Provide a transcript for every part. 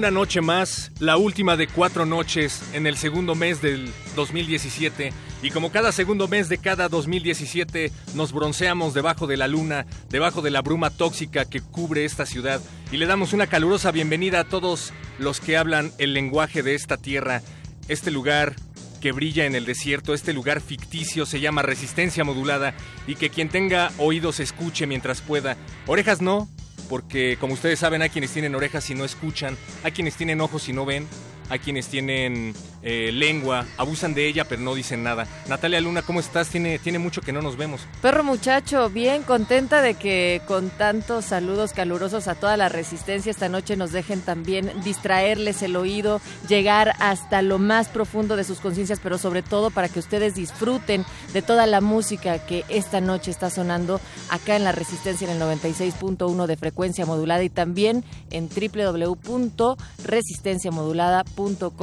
Una noche más, la última de cuatro noches en el segundo mes del 2017. Y como cada segundo mes de cada 2017, nos bronceamos debajo de la luna, debajo de la bruma tóxica que cubre esta ciudad. Y le damos una calurosa bienvenida a todos los que hablan el lenguaje de esta tierra. Este lugar que brilla en el desierto, este lugar ficticio se llama resistencia modulada y que quien tenga oídos escuche mientras pueda. Orejas no, porque como ustedes saben hay quienes tienen orejas y no escuchan, hay quienes tienen ojos y no ven, hay quienes tienen eh, lengua, abusan de ella pero no dicen nada. Natalia Luna, ¿cómo estás? Tiene, tiene mucho que no nos vemos. Perro muchacho, bien contenta de que con tantos saludos calurosos a toda la resistencia esta noche nos dejen también distraerles el oído, llegar hasta lo más profundo de sus conciencias, pero sobre todo para que ustedes disfruten de toda la música que esta noche está sonando acá en la resistencia en el 96.1 de frecuencia modulada y también en www.resistenciamodulada.com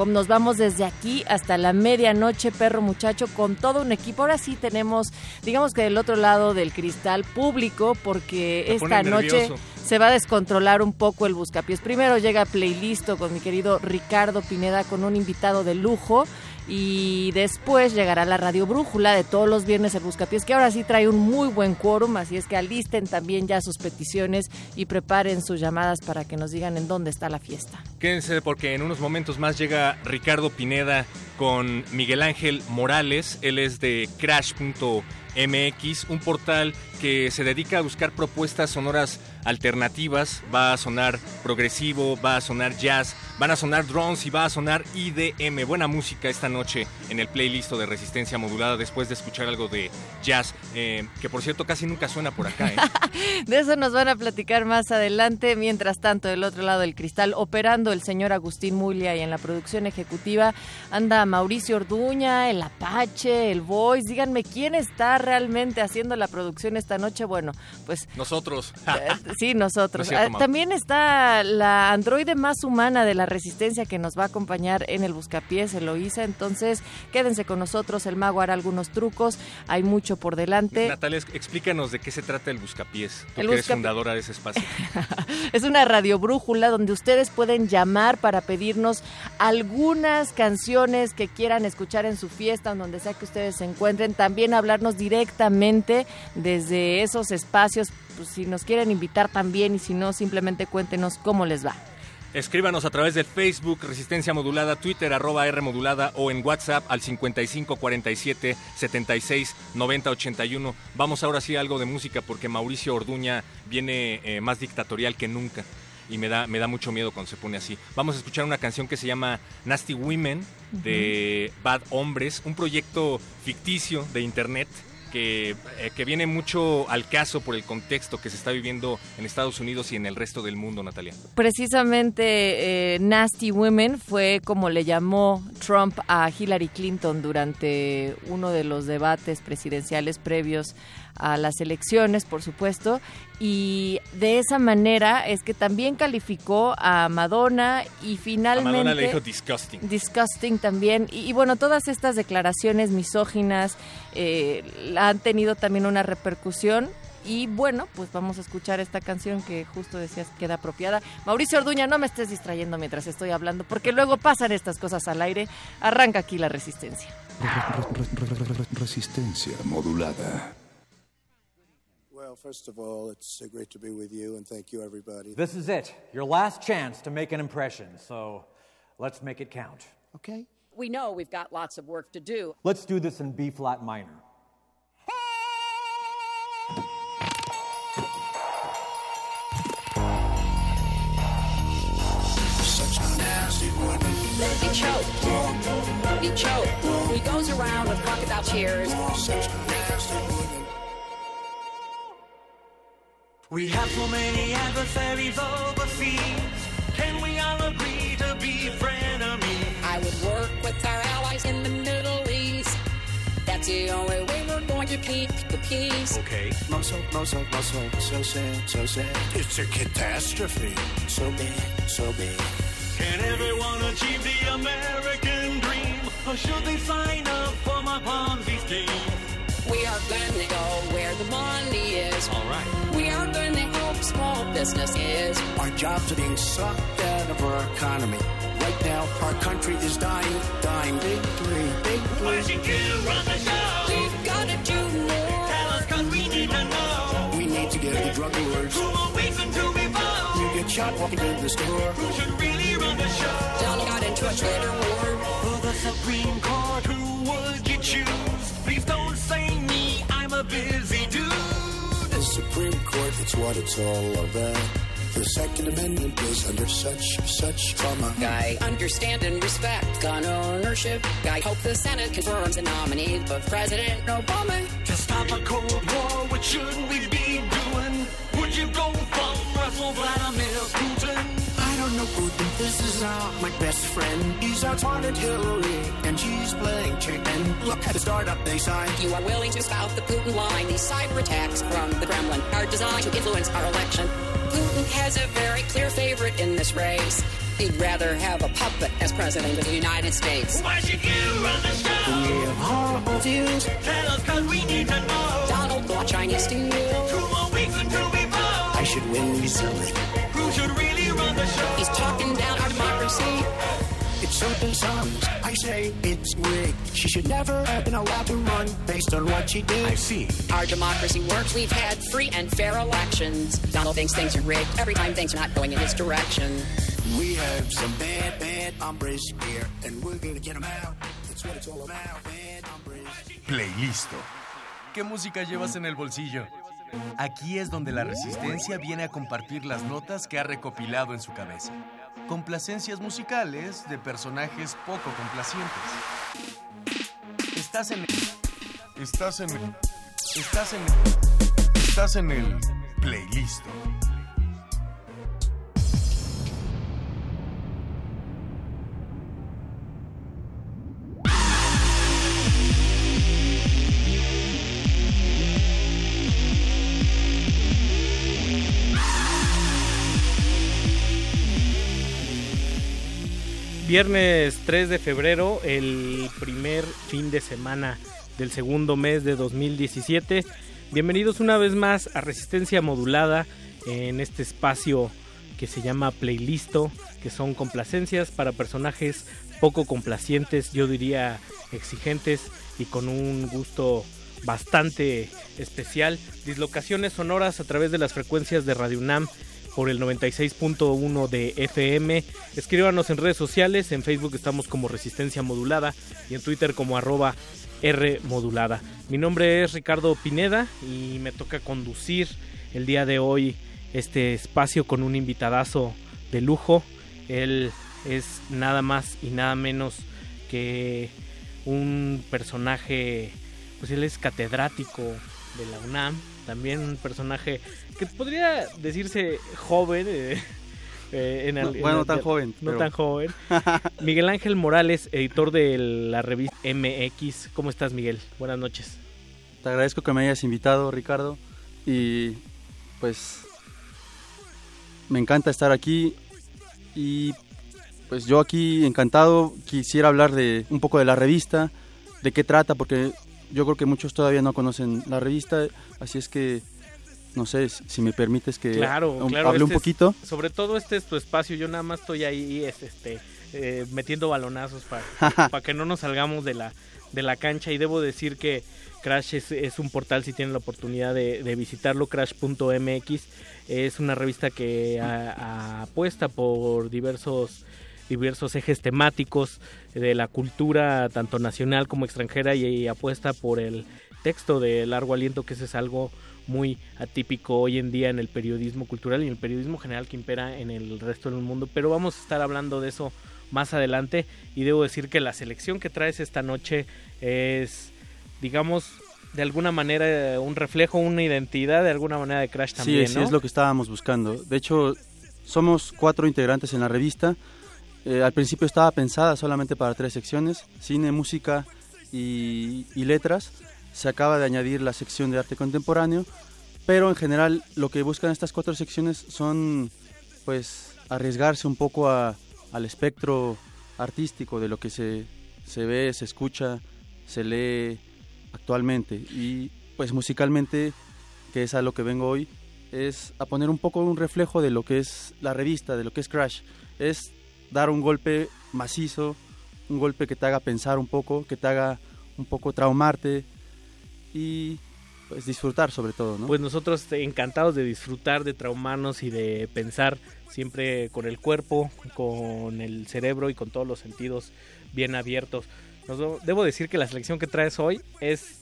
nos vamos desde aquí hasta la medianoche, perro muchacho, con todo un equipo. Ahora sí tenemos, digamos que del otro lado del cristal público, porque esta noche se va a descontrolar un poco el buscapiés. Primero llega playlist con mi querido Ricardo Pineda con un invitado de lujo y después llegará la radio brújula de todos los viernes el Buscapiés, que ahora sí trae un muy buen quórum, así es que alisten también ya sus peticiones y preparen sus llamadas para que nos digan en dónde está la fiesta. Quédense porque en unos momentos más llega Ricardo Pineda con Miguel Ángel Morales, él es de crash.mx, un portal que se dedica a buscar propuestas sonoras alternativas, va a sonar progresivo, va a sonar jazz, van a sonar drones y va a sonar IDM. Buena música esta noche en el playlist de Resistencia Modulada después de escuchar algo de jazz, eh, que por cierto casi nunca suena por acá. ¿eh? de eso nos van a platicar más adelante. Mientras tanto, del otro lado del cristal, operando el señor Agustín Mulia y en la producción ejecutiva anda Mauricio Orduña, el Apache, el Voice. Díganme quién está realmente haciendo la producción esta noche. Bueno, pues... Nosotros. Eh, sí, nosotros. Ah, también está la androide más humana de la resistencia que nos va a acompañar en el Buscapiés, Eloísa. Entonces, quédense con nosotros. El mago hará algunos trucos. Hay mucho por delante. Natalia, explícanos de qué se trata el Buscapiés. Tú que eres fundadora de ese espacio. es una radio brújula donde ustedes pueden llamar para pedirnos algunas canciones que quieran escuchar en su fiesta, en donde sea que ustedes se encuentren. También hablarnos directamente desde esos espacios pues, si nos quieren invitar también y si no, simplemente cuéntenos cómo les va. Escríbanos a través del Facebook Resistencia Modulada, Twitter arroba R Modulada o en WhatsApp al 55 47 76 90 81. Vamos ahora sí a algo de música porque Mauricio Orduña viene eh, más dictatorial que nunca y me da, me da mucho miedo cuando se pone así. Vamos a escuchar una canción que se llama Nasty Women de Bad Hombres, un proyecto ficticio de internet que, eh, que, viene mucho al caso por el contexto que se está viviendo en Estados Unidos y en el resto del mundo, Natalia. Precisamente eh, Nasty Women fue como le llamó Trump a Hillary Clinton durante uno de los debates presidenciales previos a las elecciones, por supuesto, y de esa manera es que también calificó a Madonna y finalmente... A Madonna le dijo disgusting. Disgusting también, y, bueno, todas estas declaraciones misóginas eh, han tenido también una repercusión y bueno, pues vamos a escuchar esta canción que justo decías queda apropiada. Mauricio Orduña, no me estés distrayendo mientras estoy hablando, porque luego pasan estas cosas al aire. Arranca aquí la resistencia. Resistencia modulada. First of all, it's uh, great to be with you, and thank you, everybody. This is it, your last chance to make an impression. So Let's make it count. Okay. We know we've got lots of work to do. Let's do this in B flat minor. Such a nasty woman. He choked. He choked. He goes around with crocodile tears. We have so many adversaries overseas. Can we all agree to be frenemies? I would work with our allies in the Middle East. That's the only way we're going to keep the peace. Okay. Muscle, muscle, muscle. So sad, so sad. It's a catastrophe. So bad, so bad. Can everyone achieve the American dream? Or should they sign up for my Ponzi scheme? We are going to go where the money is. All right. We are going to help small businesses. Our jobs are being sucked out of our economy. Right now, our country is dying, dying. Big three, big Why should you run the show? We've got to do more. Tell us cause we need to know. We need to get the drug lords. Who will wait until we vote? You get shot walking into the store. Who should really run the show? Donald got into a Twitter war. For the Supreme Court, who would you Supreme Court, it's what it's all about. The Second Amendment is under such, such trauma. Guy, understand and respect gun ownership. Guy, hope the Senate confirms the nominee of President Obama. To stop a Cold War, what should we be doing? Would you go from Russell Vladimir Putin? I don't Putin, this is not my best friend. He's outsmarted Hillary, and she's playing chicken. Look at the startup they signed. You are willing to spout the Putin line. These cyber attacks from the Kremlin are designed to influence our election. Putin has a very clear favorite in this race. He'd rather have a puppet as president of the United States. Why should you run the show? We show? have horrible views. Tell us cause we need to know. Donald bought Chinese steel. Two more weeks until we vote. I should win easily. Who should really run the show? He's talking down our democracy. It's so dishonest. I say it's rigged. She should never have been allowed to run based on what she did. I see. Our democracy works. We've had free and fair elections. Donald thinks things are rigged every time things are not going in his direction. We have some bad, bad hombres here, and we're gonna get them out. That's what it's all about, bad hombres. Playlisto. ¿Qué música llevas en el bolsillo? Aquí es donde la resistencia viene a compartir las notas que ha recopilado en su cabeza. Complacencias musicales de personajes poco complacientes. Estás en Estás en Estás en Estás en el Playlisto. Viernes 3 de febrero, el primer fin de semana del segundo mes de 2017. Bienvenidos una vez más a Resistencia Modulada en este espacio que se llama Playlisto, que son complacencias para personajes poco complacientes, yo diría exigentes y con un gusto bastante especial. Dislocaciones sonoras a través de las frecuencias de Radio UNAM por el 96.1 de FM. Escríbanos en redes sociales, en Facebook estamos como Resistencia Modulada y en Twitter como arroba R Modulada. Mi nombre es Ricardo Pineda y me toca conducir el día de hoy este espacio con un invitadazo de lujo. Él es nada más y nada menos que un personaje, pues él es catedrático de la UNAM, también un personaje que podría decirse joven. eh, eh, en No, bueno, en no tan joven, No pero- tan joven. Miguel Ángel Morales, editor de la revista MX. ¿Cómo estás, Miguel? Buenas noches. Te agradezco que me hayas invitado, Ricardo. Y pues me encanta estar aquí. Y pues yo aquí encantado quisiera hablar de un poco de la revista, de qué trata, porque yo creo que muchos todavía no conocen la revista. Así es que no sé si me permites que Claro, un- claro. hable un este es- poquito. sobre todo este es tu espacio. Yo nada más estoy ahí es, este, eh, metiendo balonazos para, para que no nos salgamos de la, de la cancha. Y debo decir que Crash es, es un portal, si tienen la oportunidad de, de visitarlo, crash.mx. Es una revista que a- a- apuesta por diversos diversos ejes temáticos de la cultura tanto nacional como extranjera y, apuesta por el texto de largo aliento que ese es algo muy atípico hoy en día en el periodismo cultural y en el periodismo general que impera en el resto del mundo. Pero vamos a estar hablando de eso más adelante y debo decir que la selección que traes esta noche es, digamos, de alguna manera un reflejo, una identidad de alguna manera de Crash también. Sí, sí, es lo que estábamos buscando. De hecho, somos cuatro integrantes en la revista. Eh, al principio estaba pensada solamente para tres secciones, cine, música y, y letras. Se acaba de añadir la sección de arte contemporáneo, pero en general lo que buscan estas cuatro secciones son pues arriesgarse un poco al espectro artístico de lo que se, se ve, se escucha, se lee actualmente. Y pues musicalmente, que es a lo que vengo hoy, es a poner un poco un reflejo de lo que es la revista, de lo que es Crash. Es dar un golpe macizo, un golpe que te haga pensar un poco, que te haga un poco traumarte y pues disfrutar sobre todo, ¿no? Pues nosotros encantados de disfrutar, de traumarnos y de pensar siempre con el cuerpo, con el cerebro y con todos los sentidos bien abiertos. debo decir que la selección que traes hoy es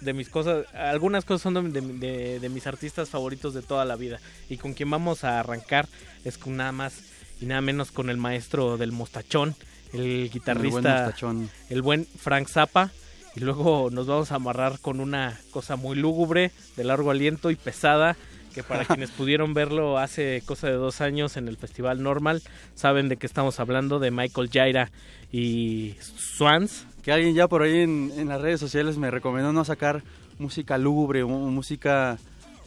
de mis cosas, algunas cosas son de, mis artistas favoritos de toda la vida. Y con quien vamos a arrancar es con nada más y nada menos con el maestro del mostachón, el guitarrista, el buen, el buen Frank Zappa. Y luego nos vamos a amarrar con una cosa muy lúgubre, de largo aliento y pesada, que para quienes pudieron verlo hace cosa de dos años en el Festival Normal, saben de qué estamos hablando, de Michael Jaira y Swans. Que alguien ya por ahí en, las redes sociales me recomendó no sacar música lúgubre o música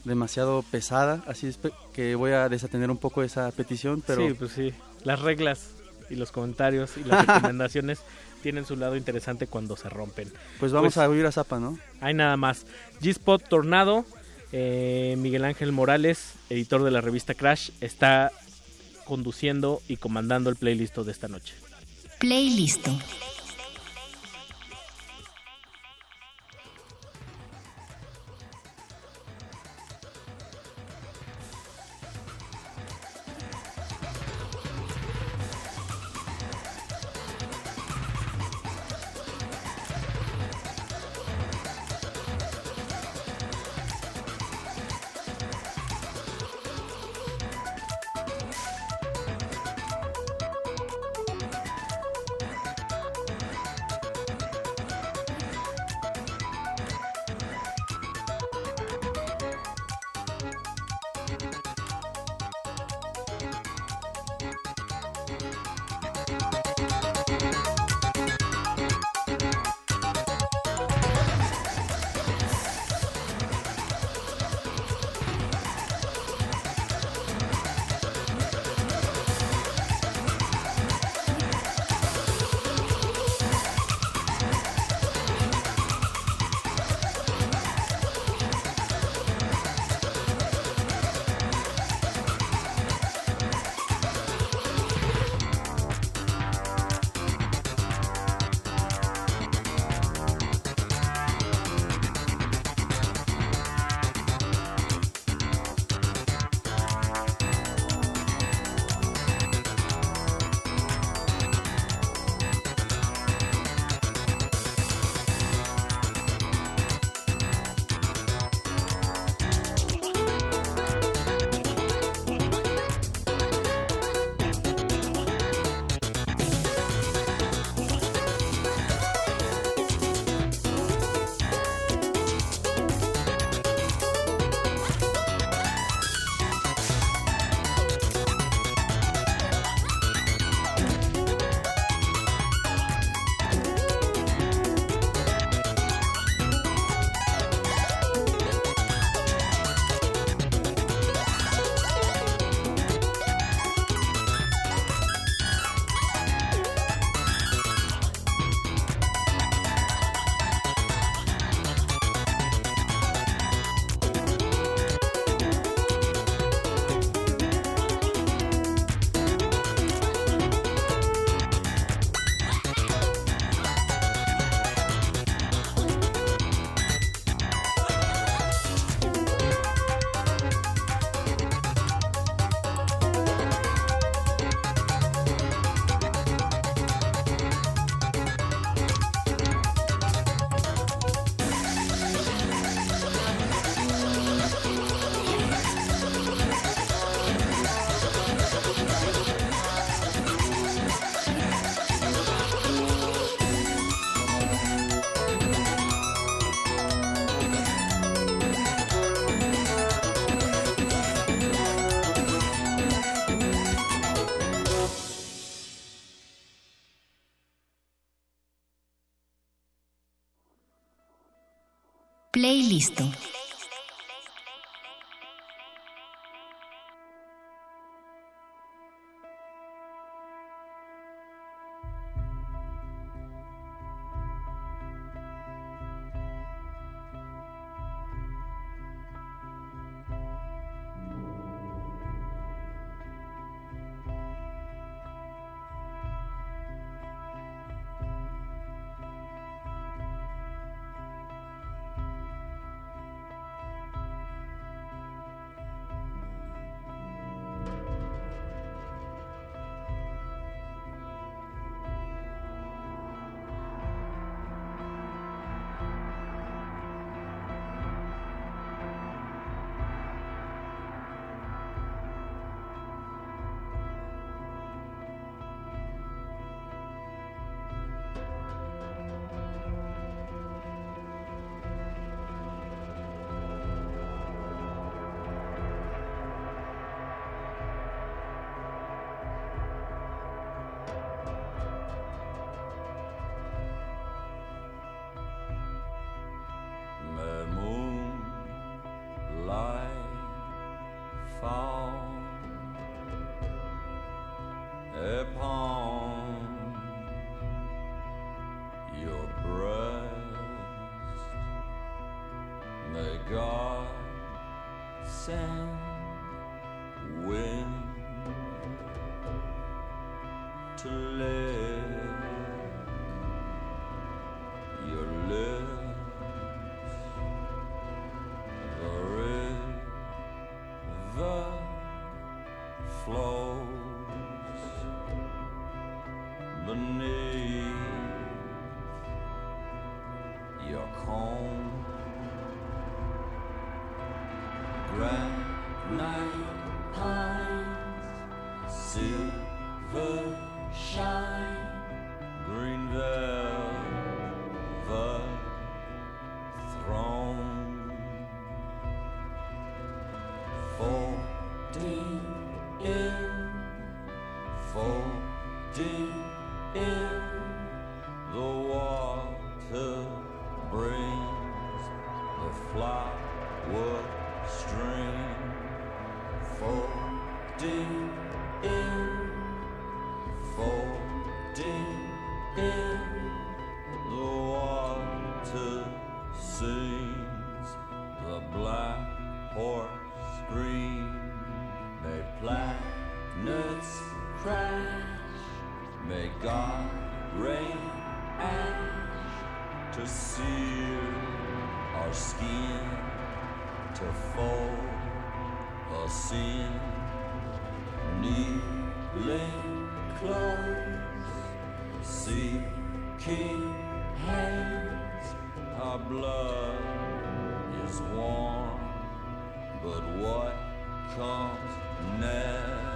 demasiado pesada, así es que voy a desatender un poco esa petición, pero... Sí, pues sí, las reglas y los comentarios y las recomendaciones tienen su lado interesante cuando se rompen. Pues vamos pues a oír a Zapa, ¿no? Hay nada más. G-Spot Tornado, eh, Miguel Ángel Morales, editor de la revista Crash, está conduciendo y comandando el playlist de esta noche. Playlist. black horse scream, may planets crash, may God rain ash to sear our skin, to fold a sin, kneeling close, seeking hands, our blood is warm, but what comes next?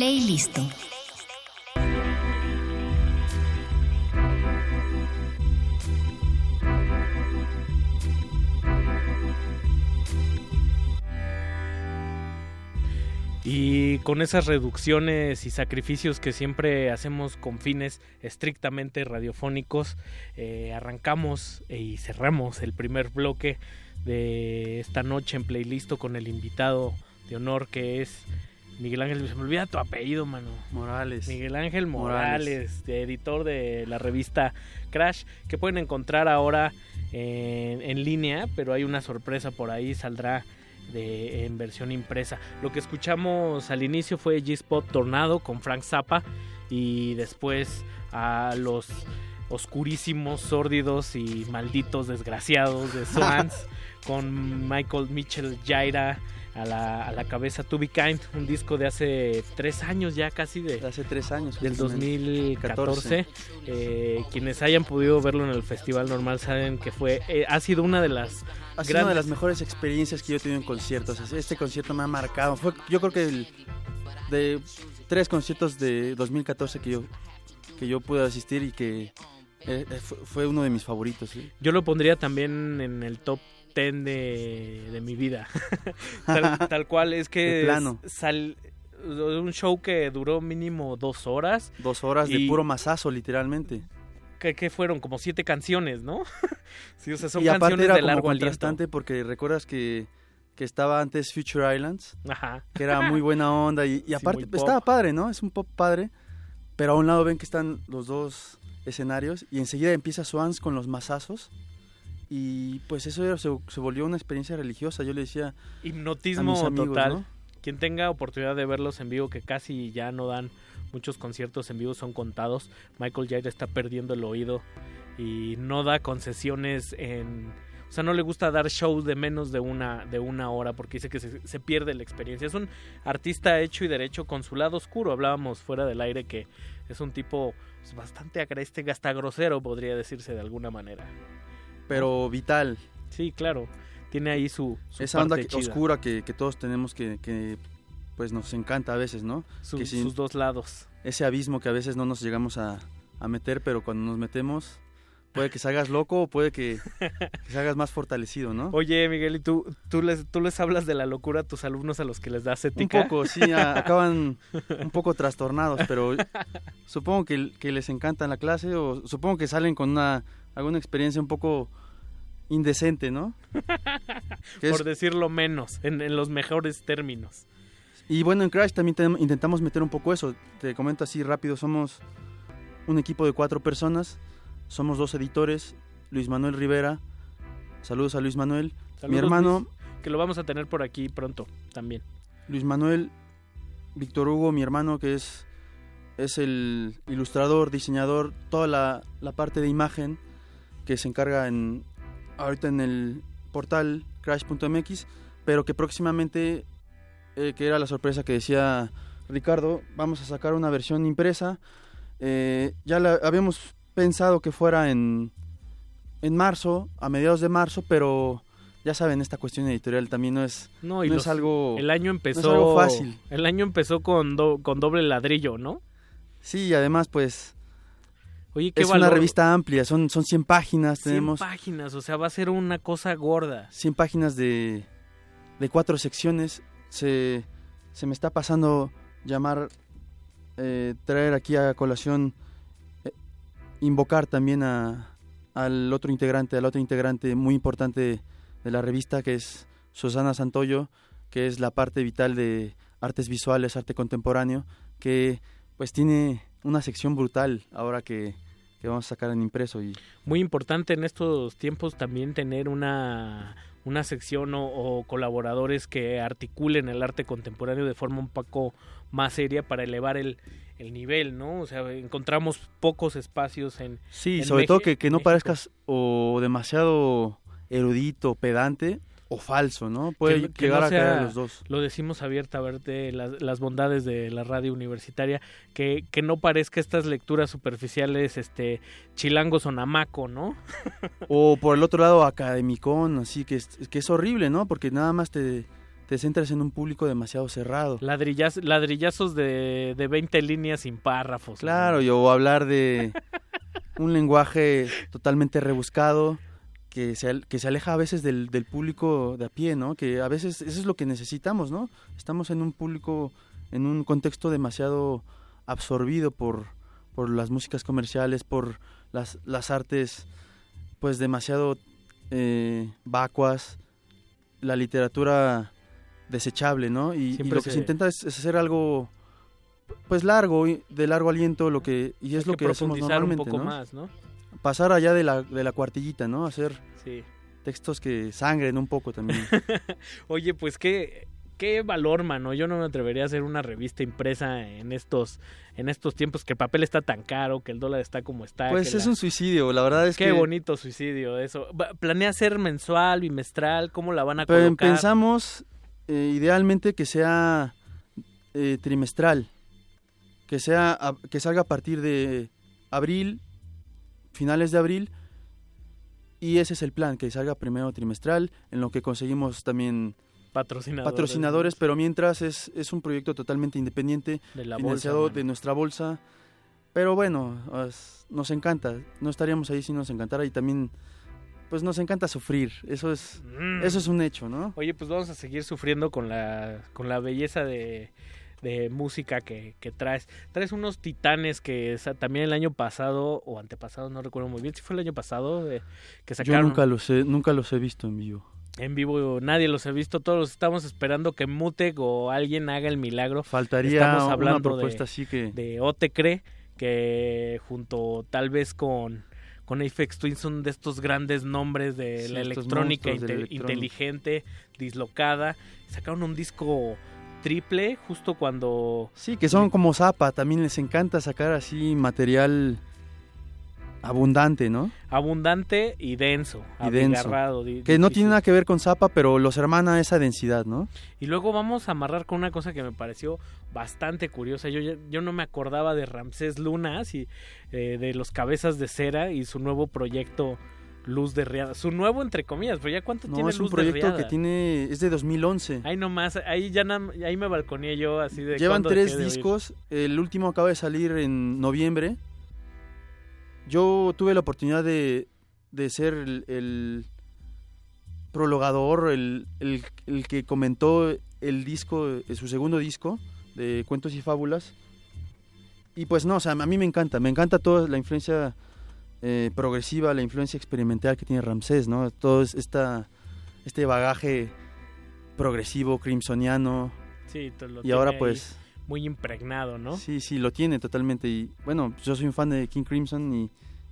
Playlisto. Y con esas reducciones y sacrificios que siempre hacemos con fines estrictamente radiofónicos, eh, arrancamos y cerramos el primer bloque de esta noche en playlist con el invitado de honor que es Miguel Ángel. Se me olvida tu apellido, mano. Morales. Miguel Ángel Morales, editor de la revista Crash, que pueden encontrar ahora en, en línea, pero hay una sorpresa por ahí, saldrá de, en versión impresa. Lo que escuchamos al inicio fue G-Spot Tornado con Frank Zappa y después a los oscurísimos, sórdidos y malditos desgraciados de Swans con Michael Mitchell Jaira a la, a la cabeza To Be Kind, un disco de hace tres años ya casi de, hace tres años del justamente. 2014 eh, quienes hayan podido verlo en el festival normal saben que fue eh, ha sido una de las Ha sido una de las mejores experiencias que yo he tenido en conciertos. Este concierto me ha marcado. Fue, yo creo que el- de tres conciertos de 2014 que yo, que yo pude asistir y que eh, fue, fue uno de mis favoritos. ¿sí? Yo lo pondría también en el top 10 de, de mi vida. tal, tal cual es que plano. sal- un show que duró mínimo dos horas. Dos horas de puro masazo, literalmente. que, que fueron como siete canciones, ¿no? sí, o sea, son y aparte canciones era de como largo aliento. contrastante porque recuerdas que, que estaba antes Future Islands, Ajá. que era muy buena onda y, aparte pop. estaba padre, ¿no? Es un pop padre, pero a un lado ven que están los dos escenarios y enseguida empieza Swans con los masazos y pues eso era- se, se volvió una experiencia religiosa. Yo le decía a Hipnotismo mis amigos, total. ¿no? Quien tenga oportunidad de verlos en vivo, que casi ya no dan muchos conciertos en vivo, son contados. Michael Jair está perdiendo el oído y no da concesiones en... O sea, no le gusta dar shows de menos de una, de una hora porque dice que se, se pierde la experiencia. Es un artista hecho y derecho con su lado oscuro. Hablábamos fuera del aire que es un tipo pues, bastante agreste, hasta grosero, podría decirse de alguna manera. Pero vital. Sí, claro. Tiene ahí su, su Esa onda parte que- chida. oscura que, que todos tenemos que, que, pues nos encanta a veces, ¿no? Su- que sin- sus dos lados. Ese abismo que a veces no nos llegamos a, a meter, pero cuando nos metemos, Puede que salgas loco o puede que, que salgas más fortalecido, ¿no? Oye, Miguel, ¿y tú, tú, les, tú les hablas de la locura a tus alumnos a los que les das Un ética? poco, sí, a- acaban un poco trastornados, pero supongo que, que les encanta la clase o supongo que salen con una alguna experiencia un poco indecente, ¿no? Por decirlo menos, en, en los mejores términos. Y bueno, en Crash también intentamos meter un poco eso. Te comento así rápido, somos un equipo de cuatro personas, somos dos editores, Luis Manuel Rivera, saludos a Luis Manuel, mi hermano Luis, que lo vamos a tener por aquí pronto también. Luis Manuel, Víctor Hugo, mi hermano, que es, es el ilustrador, diseñador, toda la, la parte de imagen que se encarga en, ahorita en el portal crash.mx, pero que próximamente, eh, que era la sorpresa que decía Ricardo, vamos a sacar una versión impresa. Eh, ya la habíamos pensado que fuera en, en marzo, a mediados de marzo, pero ya saben, esta cuestión editorial también no es, No, y no los- es algo... El año no empezó es algo fácil. El año empezó con do- con doble ladrillo, ¿no? Sí, y además, pues. Oye, qué es valor. una revista amplia, son, son 100 páginas. 100 tenemos páginas, o sea, va a ser una cosa gorda. 100 páginas de, de cuatro secciones. Se, se me está pasando llamar, eh, traer aquí a colación, eh, invocar también a, al otro integrante, al otro integrante muy importante de la revista, que es Susana Santoyo, que es la parte vital de artes visuales, arte contemporáneo, que pues tiene una sección brutal ahora que, que vamos a sacar en impreso y Muy importante en estos tiempos también tener una, una sección o, o colaboradores que articulen el arte contemporáneo de forma un poco más seria para elevar el, el nivel, ¿no? O sea, encontramos pocos espacios en... Sí, en sobre todo que, que no México. parezcas o demasiado erudito, pedante o falso, ¿no? Puede que- que llegar no a caer los dos. Lo decimos abiertamente, las, las bondades de la radio universitaria, que, que no parezca estas lecturas superficiales, este, chilangos o namaco, ¿no? O por el otro lado, academicón, así que es, que es horrible, ¿no? Porque nada más te, te centras en un público demasiado cerrado. Ladrillas, ladrillazos de, de 20 líneas sin párrafos. Claro, y o hablar de un lenguaje totalmente rebuscado que se, que se aleja a veces del, del público de a pie, ¿no? Que a veces eso es lo que necesitamos, ¿no? Estamos en un público, en un contexto demasiado absorbido por, por las músicas comerciales, por las, las artes, pues demasiado eh, vacuas, la literatura desechable, ¿no? Y, lo que se- se intenta es, es hacer algo pues largo, de largo aliento, lo que y es Hay lo que, hacemos profundizar un normalmente, poco ¿no? más, ¿no? Pasar allá de la, de la cuartillita, ¿no? Hacer Sí. textos que sangren un poco también. Oye, pues qué, qué valor, mano. Yo no me atrevería a hacer una revista impresa en estos, en estos tiempos que el papel está tan caro, que el dólar está como está. Pues es la- un suicidio, la verdad es Qué que bonito suicidio eso. ¿Planea ser mensual, bimestral? ¿Cómo la van a colocar? pensamos eh, idealmente que sea eh, trimestral, que sea que salga a partir de abril, finales de abril, y ese es el plan, que salga primero trimestral, en lo que conseguimos también Patrocinadores. patrocinadores, pero mientras es, es un proyecto totalmente independiente, De la financiado bolsa, de nuestra bolsa, pero bueno, es- nos encanta, no estaríamos ahí si nos encantara y también pues nos encanta sufrir, eso es, Mm. eso es un hecho, ¿no? Oye, pues vamos a seguir sufriendo con la, con la belleza de, de música que, que traes. Traes unos titanes que también el año pasado o antepasado, no recuerdo muy bien, si fue el año pasado, eh, que Yo sacaron nunca los he, nunca los he visto en vivo. en vivo. Nadie los ha visto, todos los estamos esperando que Mutec o alguien haga el milagro. Faltaría Estamos una hablando propuesta de, así que- de Otecre, que junto tal vez con con Aphex Twin son de estos grandes nombres de Sí, la inte- electrónica. inteligente, dislocada. Sacaron un disco triple justo cuando... Sí, que son como Zapa, también les encanta sacar así material abundante, ¿no? Abundante y denso, Y denso. di- Que no difícil. tiene nada que ver con Zapa, pero los hermana esa densidad, ¿no? Y luego vamos a amarrar con una cosa que me pareció bastante curiosa. Yo, yo no me acordaba de Ramsés Lunas y eh, de los Cabezas de Cera y su nuevo proyecto Luz de Riada. Su nuevo, entre comillas, pero ya cuánto No, tiene es un Luz de proyecto Riada. que tiene es de 2011. Ahí nomás, ahí ya na- ahí me balconeé yo así de Llevan tres discos, el último acaba de salir en noviembre. yo tuve la oportunidad de, de ser el, el prologador, el, el, el que comentó el disco, eh, su segundo disco de Cuentos y Fábulas. Y pues no, o sea, a mí me encanta, me encanta toda la influencia eh, progresiva, la influencia experimental que tiene Ramsés, ¿no? Todo es- esta, este bagaje progresivo, crimsoniano. Sí, lo y ahora pues... Muy impregnado, ¿no? Sí, sí, lo tiene totalmente. Y bueno, yo soy un fan de King Crimson y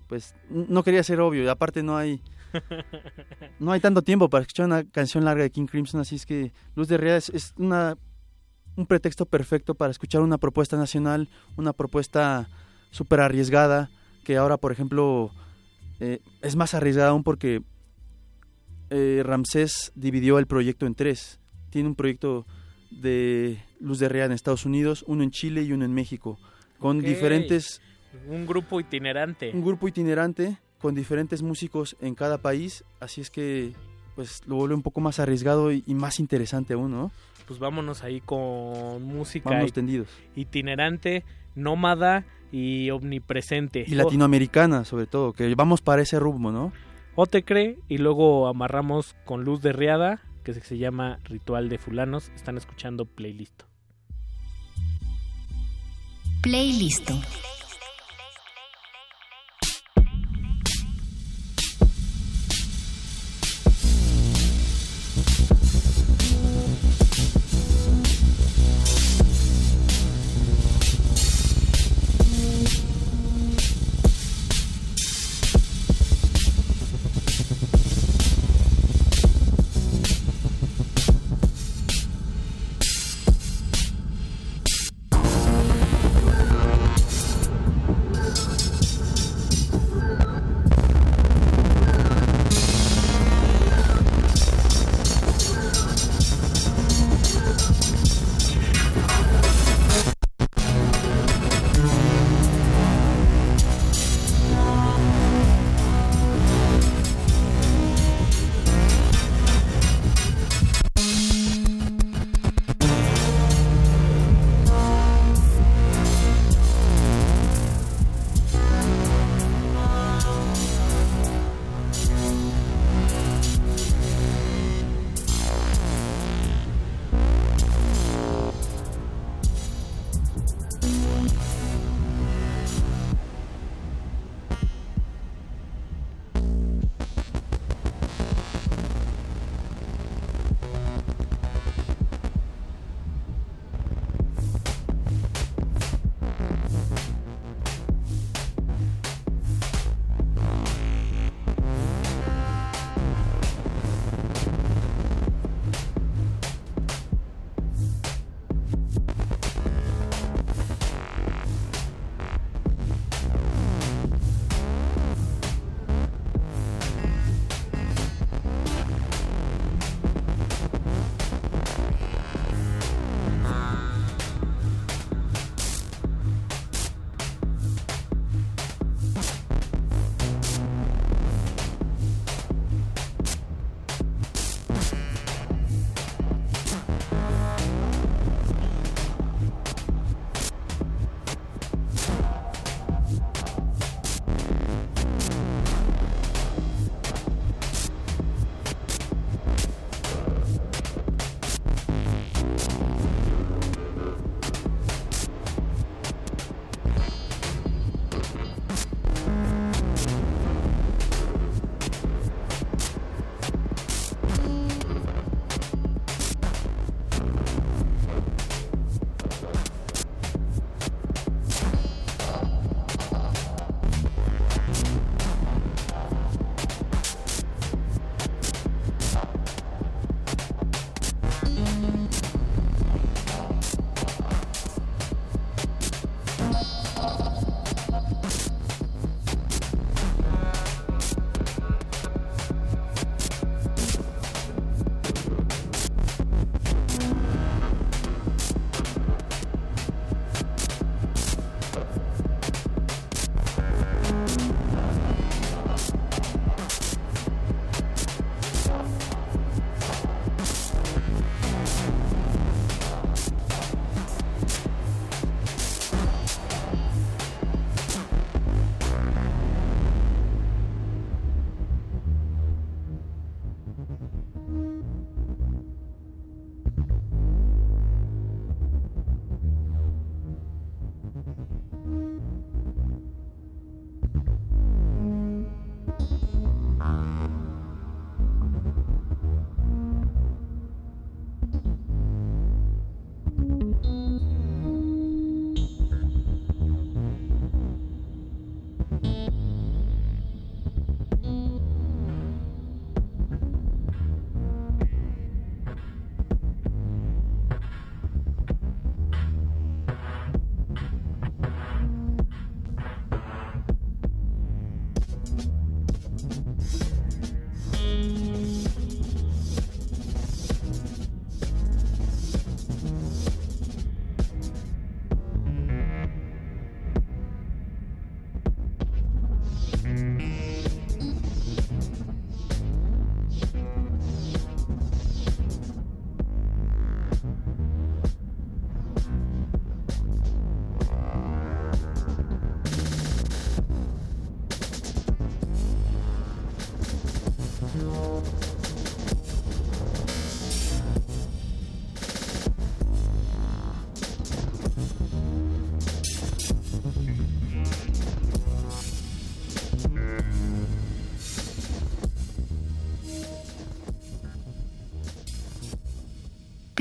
pues no quería ser obvio. Y aparte no hay no hay tanto tiempo para escuchar una canción larga de King Crimson, así es que Luz de Ría es, es una un pretexto perfecto para escuchar una propuesta nacional, una propuesta súper arriesgada, que ahora, por ejemplo, eh, es más arriesgada aún porque eh, Ramsés dividió el proyecto en tres. Tiene un proyecto de Luz de Ría en Estados Unidos, uno en Chile y uno en México, con diferentes Un grupo itinerante. un grupo itinerante con diferentes músicos en cada país, así es que pues lo vuelve un poco más arriesgado y, y más interesante aún, ¿no? Pues vámonos ahí con música Vámonos itinerante, nómada y omnipresente. Y latinoamericana, sobre todo, que vamos para ese rumbo, ¿no? O, o te cree y luego amarramos con luz de riada, que se- se llama Ritual de Fulanos. Están escuchando playlist. Playlist.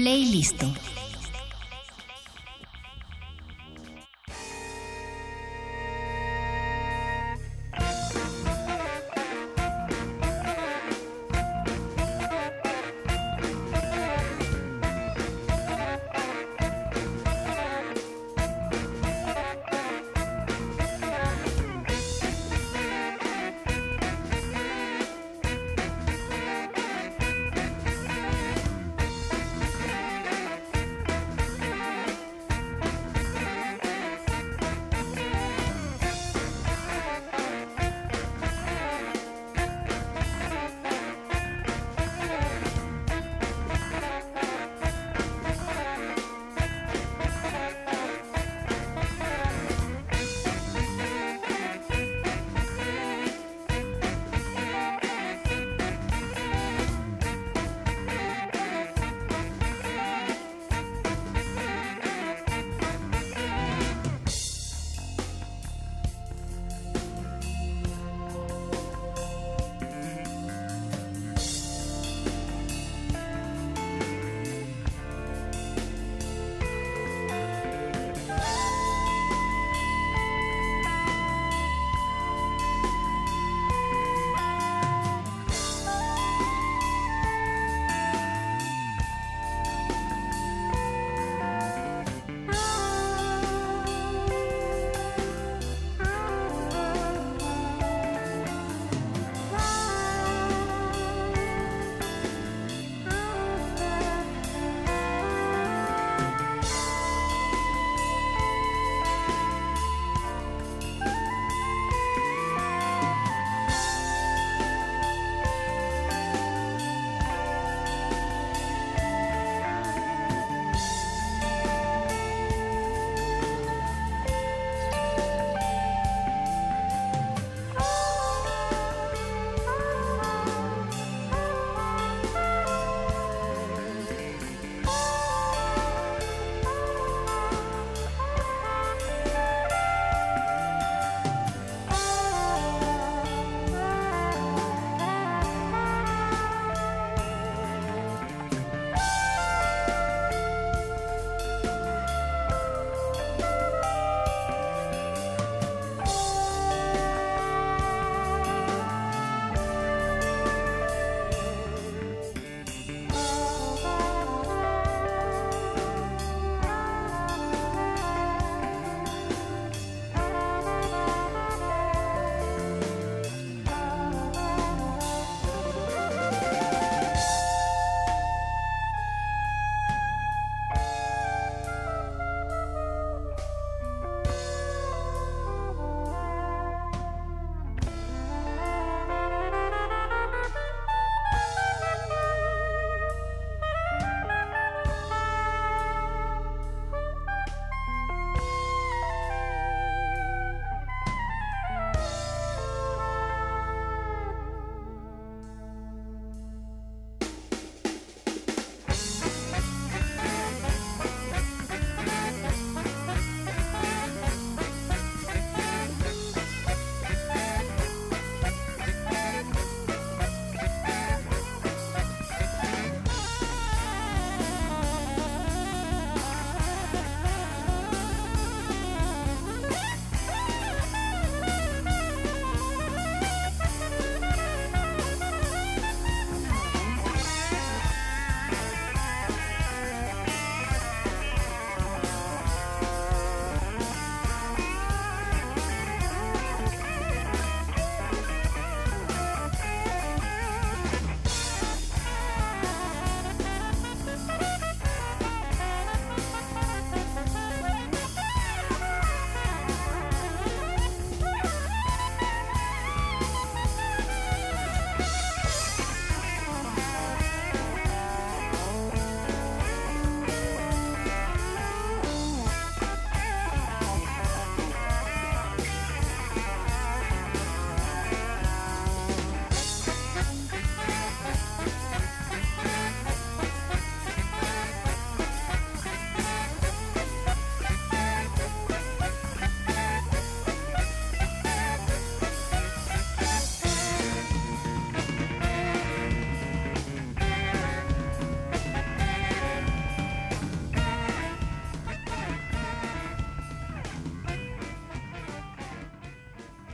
Playlisto.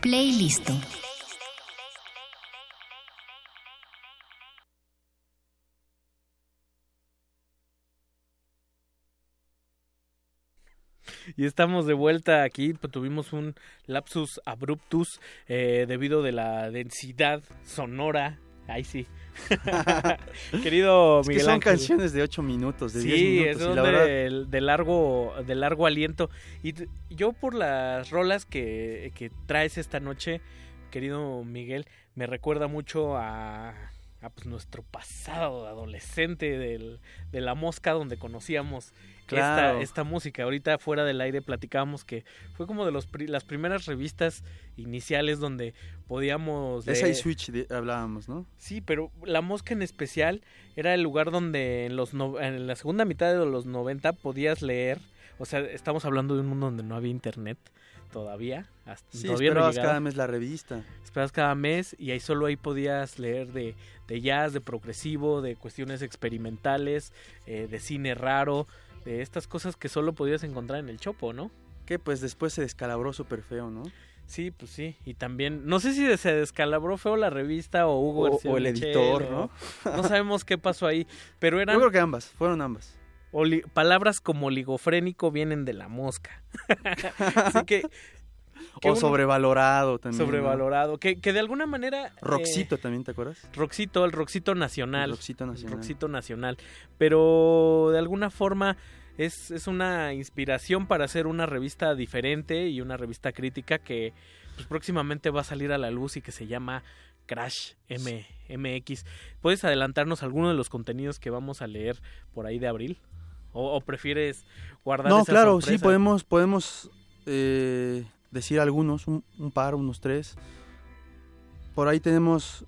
Playlisto. Y estamos de vuelta aquí, pues, tuvimos un lapsus abruptus eh, debido de la densidad sonora. Ahí sí. Querido Es Miguel que son Ángel. canciones de 8 minutos, de Sí, 10 minutos. es y la donde verdad, el- de largo, de largo aliento. Y yo por las rolas que, que traes esta noche, querido Miguel, me recuerda mucho a, a, pues, nuestro pasado adolescente del, de la mosca donde conocíamos Claro. esta, esta música. Ahorita fuera del aire platicábamos que fue como de los pri- las primeras revistas iniciales donde podíamos... de esa leer- y Switch de- hablábamos, ¿no? Sí, pero La Mosca en especial era el lugar donde en, los no- en la segunda mitad de los 90 podías leer. O sea, estamos hablando de un mundo donde no había internet todavía. Hasta, Sí, todavía no esperabas cada mes la revista. Esperabas cada mes y ahí solo ahí podías leer de, de jazz, de progresivo, de cuestiones experimentales, eh, de cine raro, de estas cosas que solo podías encontrar en el Chopo, ¿no? Que pues después se descalabró súper feo, ¿no? Sí, pues sí. Y también, no sé si se descalabró feo la revista o Hugo O- o el editor, ¿no? No sabemos qué pasó ahí, pero eran Yo creo que ambas, fueron ambas. oli- palabras como oligofrénico vienen de la mosca. Así que... que O sobrevalorado también. ¿no? Sobrevalorado. Que, que de alguna manera... eh, Roxito también, ¿te acuerdas? Roxito, el Roxito Nacional. El Roxito Nacional. El Roxito Nacional. Pero de alguna forma es, es una inspiración para hacer una revista diferente y una revista crítica que pues, próximamente va a salir a la luz y que se llama Crash M MX. ¿Puedes adelantarnos alguno de los contenidos que vamos a leer por ahí de abril? ¿O, o prefieres guardar No, esa claro, sí, podemos, podemos eh, decir algunos, un, un par, unos tres. Por ahí tenemos,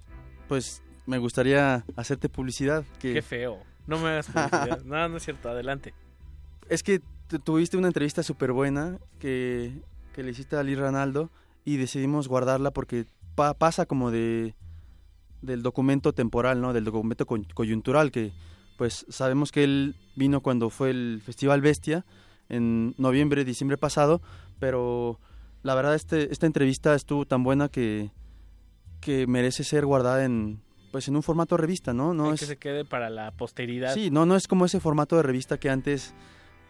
pues, me gustaría hacerte publicidad. Que Qué feo. No me hagas publicidad. no, no es cierto. Adelante. Es que tu- tuviste una entrevista súper buena que, que le hiciste a Lee Ranaldo y decidimos guardarla porque pa- pasa como de del documento temporal, ¿no? Del documento coyuntural que pues sabemos que él vino cuando fue el Festival Bestia en noviembre, diciembre pasado, pero la verdad este esta entrevista estuvo tan buena que que merece ser guardada en pues en un formato revista, ¿no? No es que se quede para la posteridad. Sí, no, no es como ese formato de revista que antes,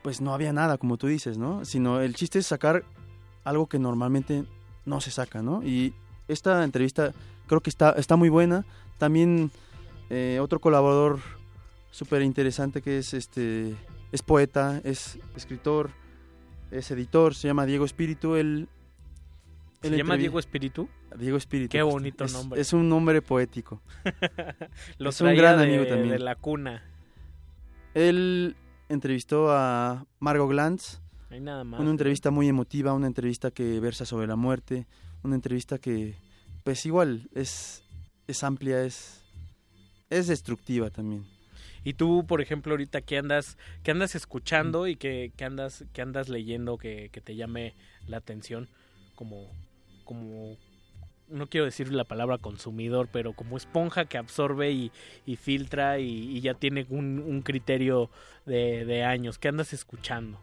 pues no había nada, como tú dices, ¿no? Sino el chiste es sacar algo que normalmente no se saca, ¿no? Y esta entrevista creo que está, está muy buena. También eh, otro colaborador súper interesante que es este es poeta, es escritor, es editor, se llama Diego Espíritu. Él, ¿Se llama Diego Espíritu? Diego Espíritu. Qué bonito es, nombre. Es un nombre poético. Lo es un gran de- amigo también. de la cuna. Él entrevistó a Margot Glantz. Hay nada más. Una entrevista muy emotiva, una entrevista que versa sobre la muerte, una entrevista que, pues igual, es, es amplia, es, es destructiva también. Y tú, por ejemplo, ahorita qué andas, qué andas escuchando y qué, qué andas, qué andas leyendo que, que te llame la atención, como, como, no quiero decir la palabra consumidor, pero como esponja que absorbe y, filtra y, ya tiene un, criterio de, de años. ¿Qué andas escuchando?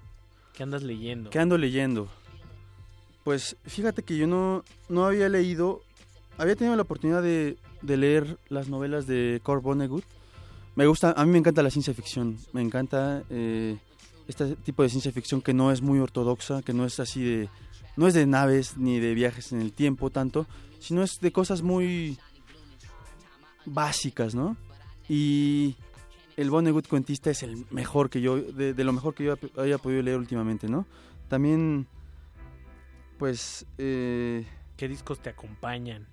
¿Qué andas leyendo? ¿Qué ando leyendo? Pues fíjate que yo no, no había leído, había tenido la oportunidad de, leer las novelas de Kurt Vonnegut. Me gusta, a mí me encanta la ciencia ficción, me encanta eh, este tipo de ciencia ficción que no es muy ortodoxa, que no es así de, no es de naves ni de viajes en el tiempo tanto, sino es de cosas muy básicas, ¿no? Y el Vonnegut cuentista es el mejor que yo, de, de lo mejor que yo haya podido leer últimamente, ¿no? También, pues, eh, ¿Qué discos te acompañan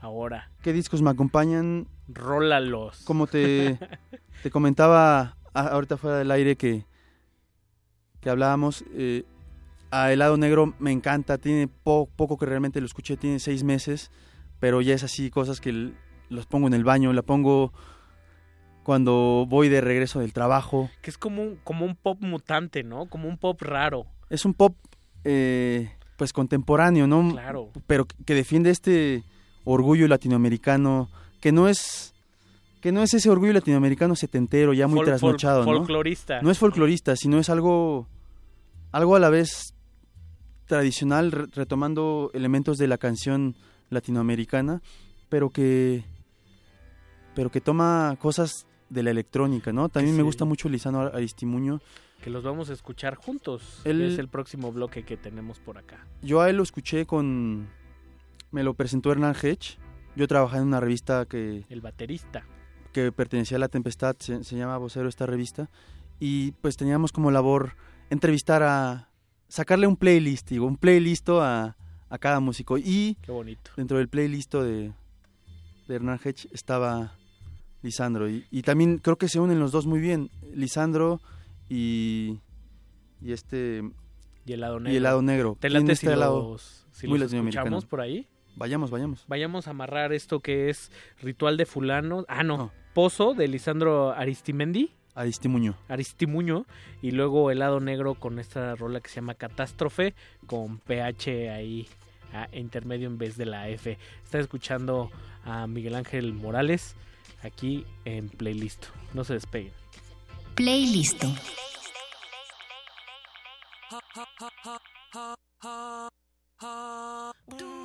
ahora? ¿qué discos me acompañan? Rólalos. Como te, te comentaba ahorita fuera del aire que, que hablábamos, eh, a Helado Negro me encanta, tiene po- poco que realmente lo escuché, tiene seis meses, pero ya es así, cosas que los pongo en el baño, la pongo cuando voy de regreso del trabajo. Que es como un, como un pop mutante, ¿no? Como un pop raro. Es un pop, eh, pues contemporáneo, ¿no? Claro. Pero que defiende este orgullo latinoamericano, que no es que no es ese orgullo latinoamericano setentero, ya muy fol- trasnochado, ¿no? folclorista. No es folclorista, sino es algo algo a la vez tradicional, re- retomando elementos de la canción latinoamericana, pero que pero que toma cosas de la electrónica, ¿no? También me gusta mucho Lisano Aristimuño. Que los vamos a escuchar juntos. Él- Es el próximo bloque que tenemos por acá. Yo a él lo escuché con me lo presentó Hernán Hedge. Yo trabajaba en una revista que El baterista. que pertenecía a La Tempestad, se, se llama Vocero esta revista, y pues teníamos como labor entrevistar a, sacarle un playlist, digo, un playlist a, a cada músico. Y Qué bonito. dentro del playlist de, de Hernán Hedge estaba Lisandro. Y, y también creo que se unen los dos muy bien, Lisandro y, y este... Y el lado negro. Y el lado negro. ¿Te ¿Quién late si al lado? los, si Muy los escuchamos por ahí? Vayamos, vayamos. Vayamos a amarrar esto que es Ritual de Fulano. Ah, no. Pozo de Lisandro Aristimendi. Aristimuño. Aristimuño. Y luego el lado negro con esta rola que se llama Catástrofe. Con PH ahí a intermedio en vez de la F. Está escuchando a Miguel Ángel Morales aquí en Playlist. No se despeguen. Playlist.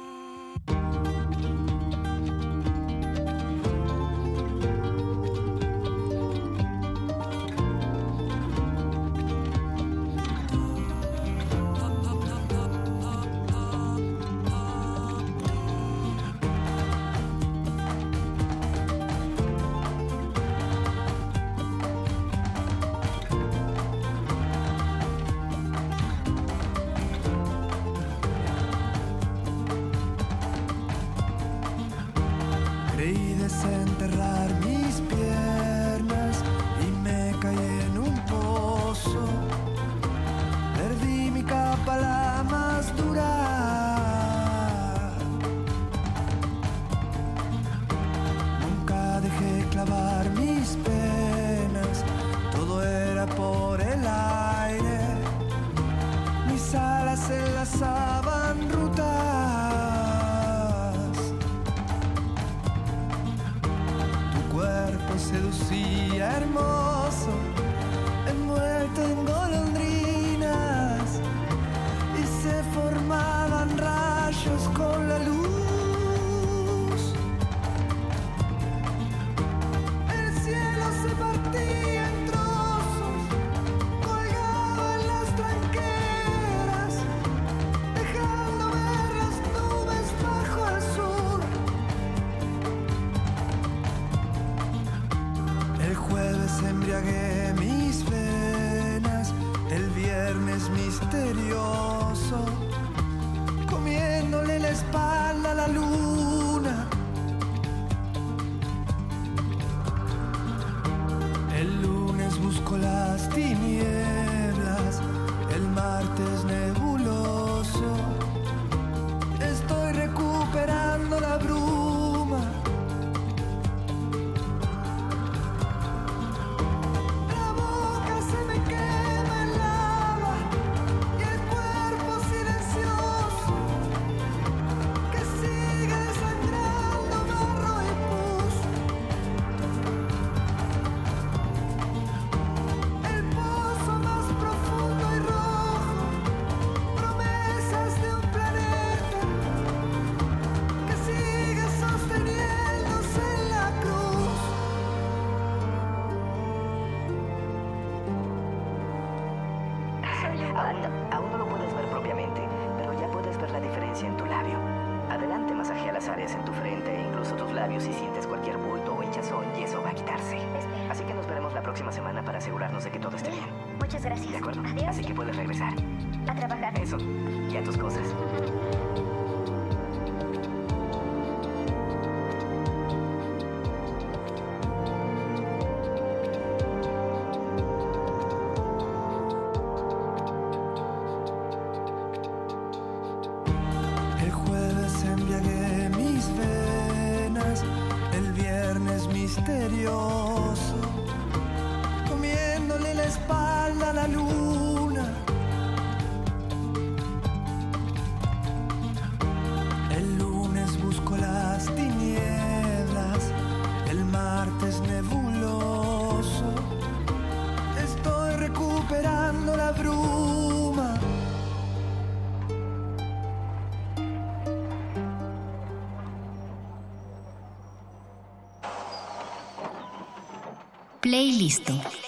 A trabajar. Eso. Y a tus cosas. Playlist.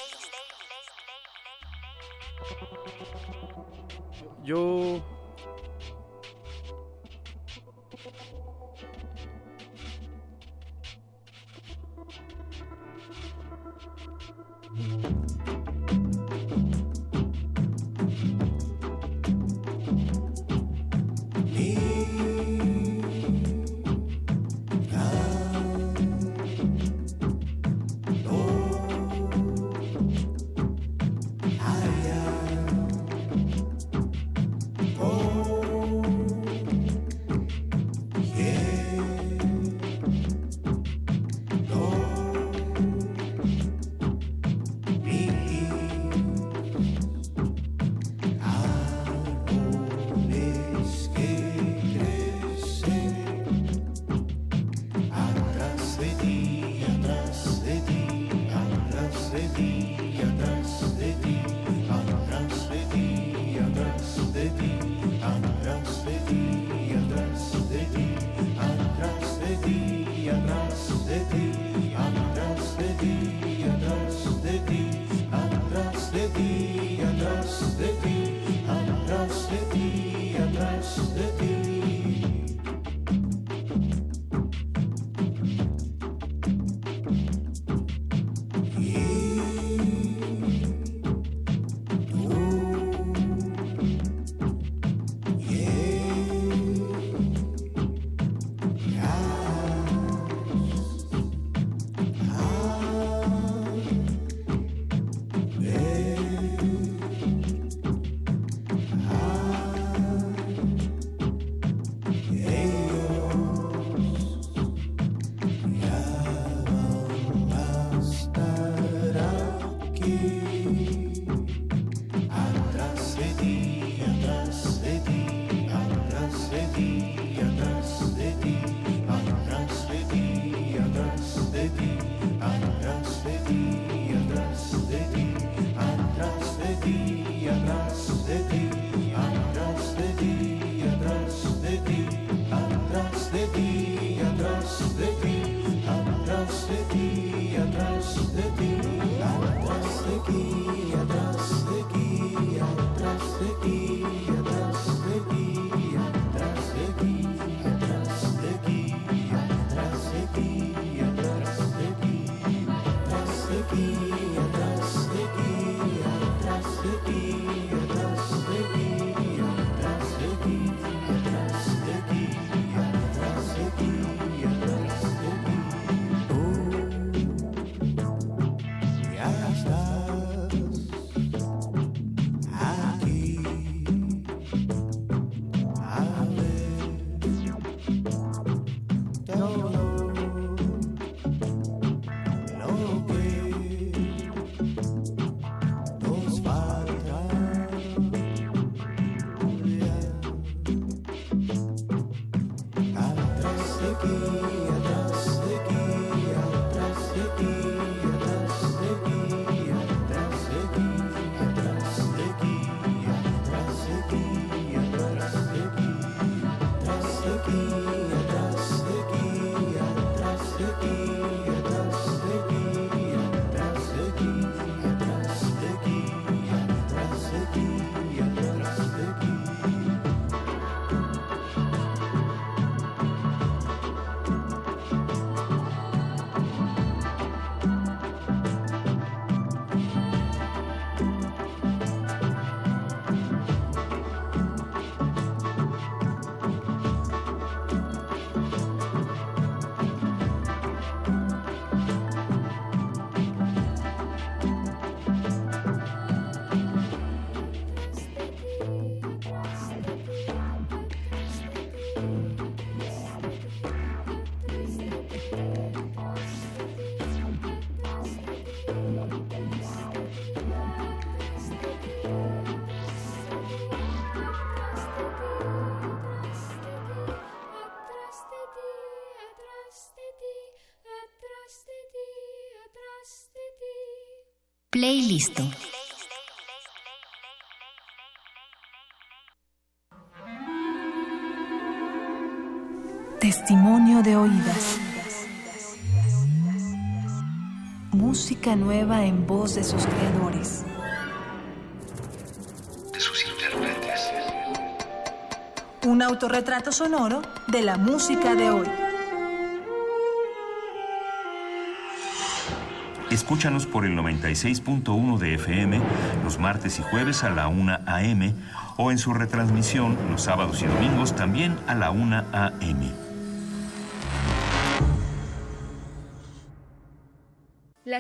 minha. play listo. Testimonio de oídas. Música nueva en voz de sus creadores. De sus intérpretes. Un autorretrato sonoro de la música de hoy. Escúchanos por el 96.1 de FM los martes y jueves a la 1 a.m. o en su retransmisión los sábados y domingos también a la 1 a.m.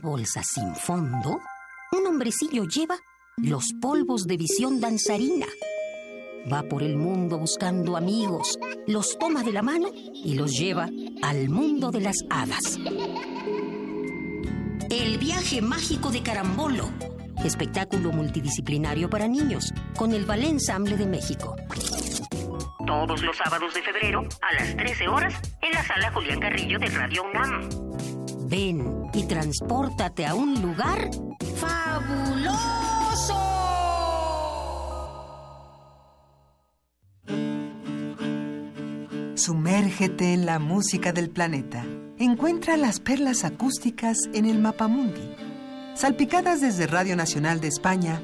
Bolsa sin fondo, un hombrecillo lleva los polvos de visión danzarina. Va por el mundo buscando amigos, los toma de la mano y los lleva al mundo de las hadas. El viaje mágico de Carambolo. Espectáculo multidisciplinario para niños con el Ballet Ensamble de México. Todos los sábados de febrero a las 13 horas la sala Julián Carrillo de Radio UNAM. Ven y transpórtate a un lugar fabuloso. Sumérgete en la música del planeta. Encuentra las perlas acústicas en el Mapamundi. Salpicadas desde Radio Nacional de España,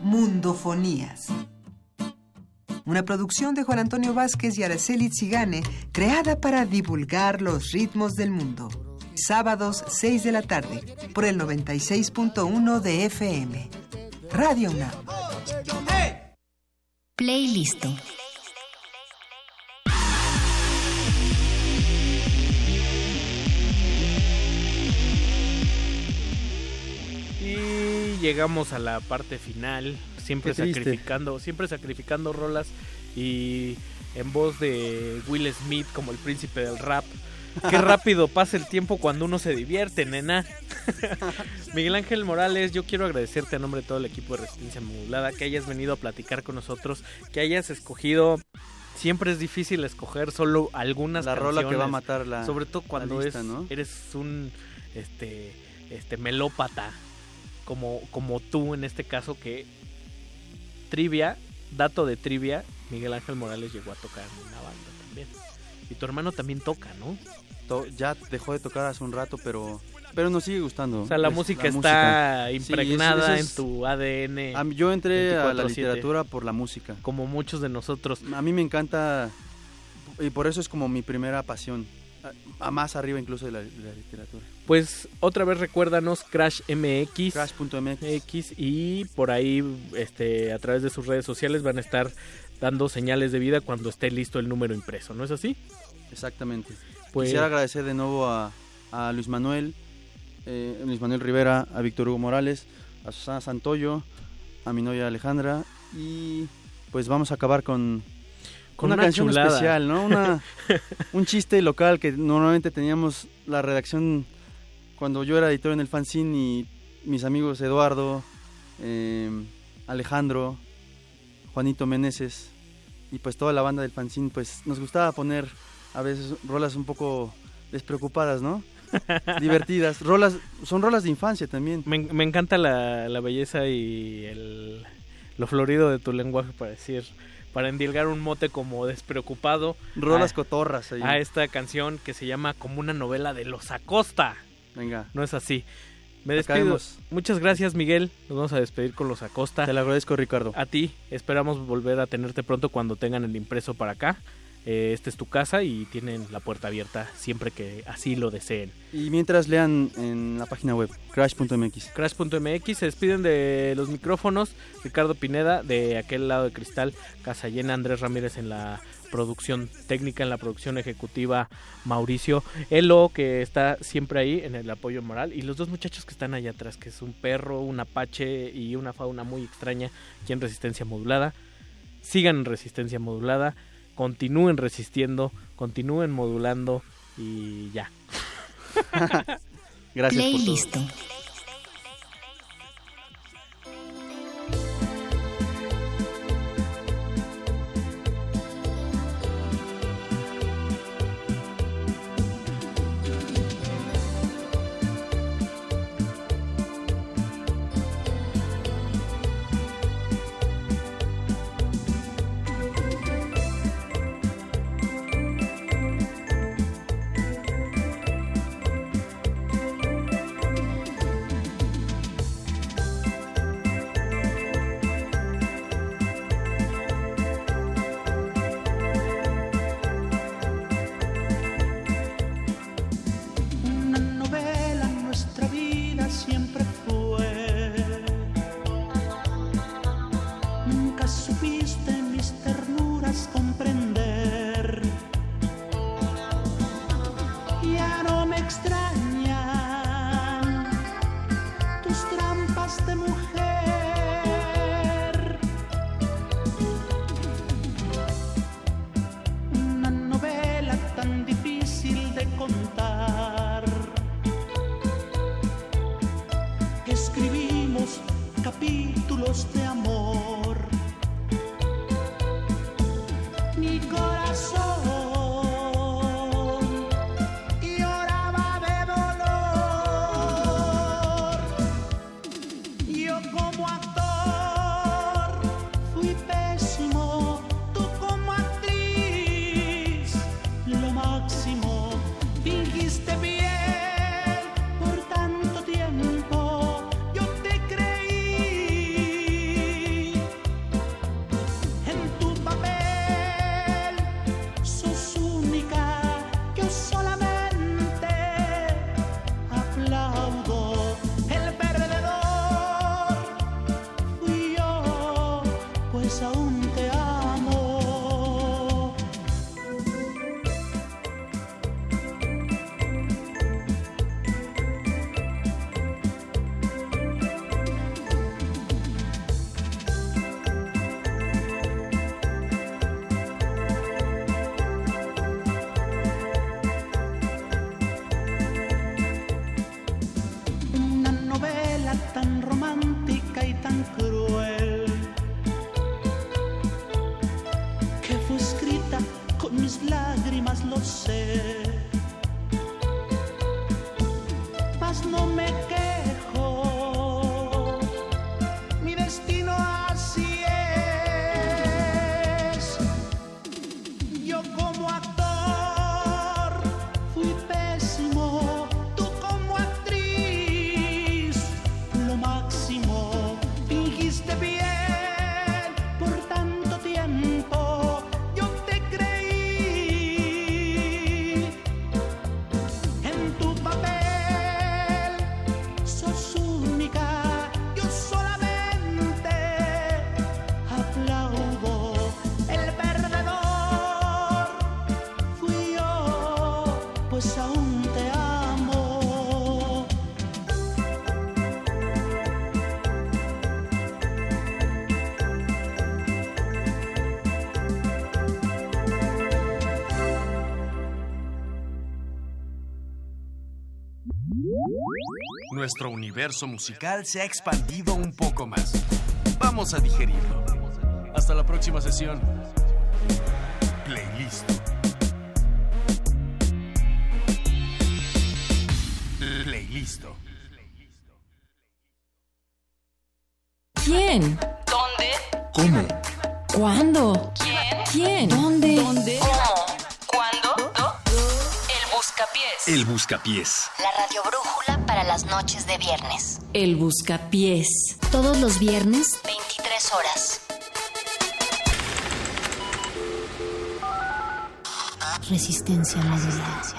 Mundofonías. Una producción de Juan Antonio Vázquez y Araceli Zigane, creada para divulgar los ritmos del mundo. Sábados 6 de la tarde, por el 96.1 de FM. Radio UNAM. Playlist. Y llegamos a la parte final, siempre sacrificando, siempre sacrificando rolas y en voz de Will Smith como el príncipe del rap. Qué rápido pasa el tiempo cuando uno se divierte, nena. Miguel Ángel Morales, yo quiero agradecerte a nombre de todo el equipo de Resistencia Modulada que hayas venido a platicar con nosotros, que hayas escogido. Siempre es difícil escoger solo algunas La rola que va a matar la- sobre todo cuando la lista, es- ¿no? eres un este este melópata como como tú en este caso que trivia, dato de trivia, Miguel Ángel Morales llegó a tocar en una banda también. Y tu hermano también toca, ¿no? To- ya dejó de tocar hace un rato, pero pero nos sigue gustando. O sea, la música está música. Sí, impregnada eso- eso es- en tu ADN. A mí- yo entré a la 24/7. literatura por la música. Como muchos de nosotros. A mí me encanta y por eso es como mi primera pasión. A, a más arriba incluso de la, de la literatura. Pues otra vez recuérdanos Crash MX. Crash.mx. y por ahí este a través de sus redes sociales van a estar dando señales de vida cuando esté listo el número impreso, ¿no es así? Exactamente. Pues- Quisiera agradecer de nuevo a, a Luis Manuel, eh, Luis Manuel Rivera, a Víctor Hugo Morales, a Susana Santoyo, a mi novia Alejandra y pues vamos a acabar con, Con una, una canción chulada. especial, ¿no? Una, un chiste local que normalmente teníamos la redacción cuando yo era editor en el fanzine y mis amigos Eduardo, eh, Alejandro, Juanito Meneses y pues toda la banda del fanzine, pues nos gustaba poner a veces rolas un poco despreocupadas, ¿no? Divertidas, rolas, son rolas de infancia también. Me, me encanta la, la belleza y el, lo florido de tu lenguaje para decir, para endilgar un mote como despreocupado. Rolas a- cotorras ahí. A esta canción que se llama como una novela de los Acosta. Venga. No es así. Me despido. Muchas gracias, Miguel. Nos vamos a despedir con los Acosta. Te lo agradezco, Ricardo. A ti. Esperamos volver a tenerte pronto cuando tengan el impreso para acá. Eh, esta es tu casa y tienen la puerta abierta siempre que así lo deseen. Y mientras lean en la página web, crash.mx. Crash.mx se despiden de los micrófonos. Ricardo Pineda de aquel lado de cristal. Casa llena. Andrés Ramírez en la producción técnica, en la producción ejecutiva Mauricio, Elo que está siempre ahí en el apoyo moral y los dos muchachos que están allá atrás, que es un perro, un apache y una fauna muy extraña aquí en Resistencia Modulada. Sigan en Resistencia Modulada, continúen resistiendo, continúen modulando y ya. Gracias Play por todo. Listo. nuestro universo musical se ha expandido un poco más. Vamos a digerirlo. Hasta la próxima sesión. Playlist. Playlist. ¿Quién? ¿Dónde? ¿Cómo? ¿Cuándo? ¿Quién? ¿Quién? ¿Dónde? ¿Dónde? ¿Cómo? Buscapiés. El Buscapiés. La radio brújula para las noches de viernes. El Buscapiés. Todos los viernes, 23 horas. Resistencia modulada.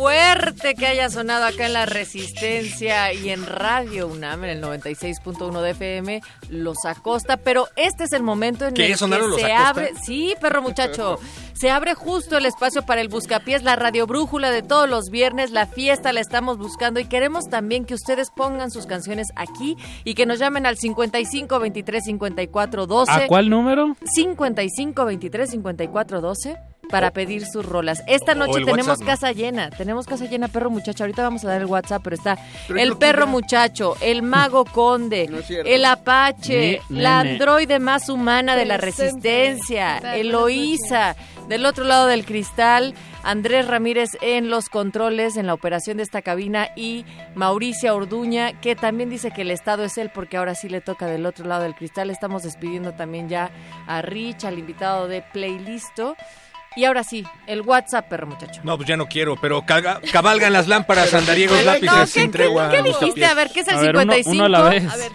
Fuerte que haya sonado acá en la Resistencia y en Radio UNAM, en el 96.1 de FM, Los Acosta. Pero este es el momento en ¿Qué? el que ¿Sonaron Los se Acosta? abre. Sí, perro muchacho. Se abre justo el espacio para el Buscapiés, la radio brújula de todos los viernes. La fiesta la estamos buscando y queremos también que ustedes pongan sus canciones aquí y que nos llamen al 55 23 54 12. ¿A cuál número? 55 23 54 12 para pedir sus rolas. Esta noche tenemos WhatsApp, ¿no? casa llena, tenemos casa llena, perro muchacho. Ahorita vamos a dar el WhatsApp, pero está Pero el perro muchacho, el mago conde, No el apache, Ni- la nene. androide más humana de la resistencia. Eloísa, del otro lado del cristal, Andrés Ramírez en los controles, en la operación de esta cabina y Mauricia Orduña, que también dice que el estado es él porque ahora sí le toca del otro lado del cristal. Estamos despidiendo también ya a Rich, al invitado de Playlisto. Y ahora sí, el WhatsApp, perro muchacho. No, pues ya no quiero, pero caga- cabalgan las lámparas, andariegos, No, lápices, ¿qué- sin qué- tregua. ¿Qué dijiste? A ver, ¿qué es el A ver, uno- 55? uno a la vez. A ver,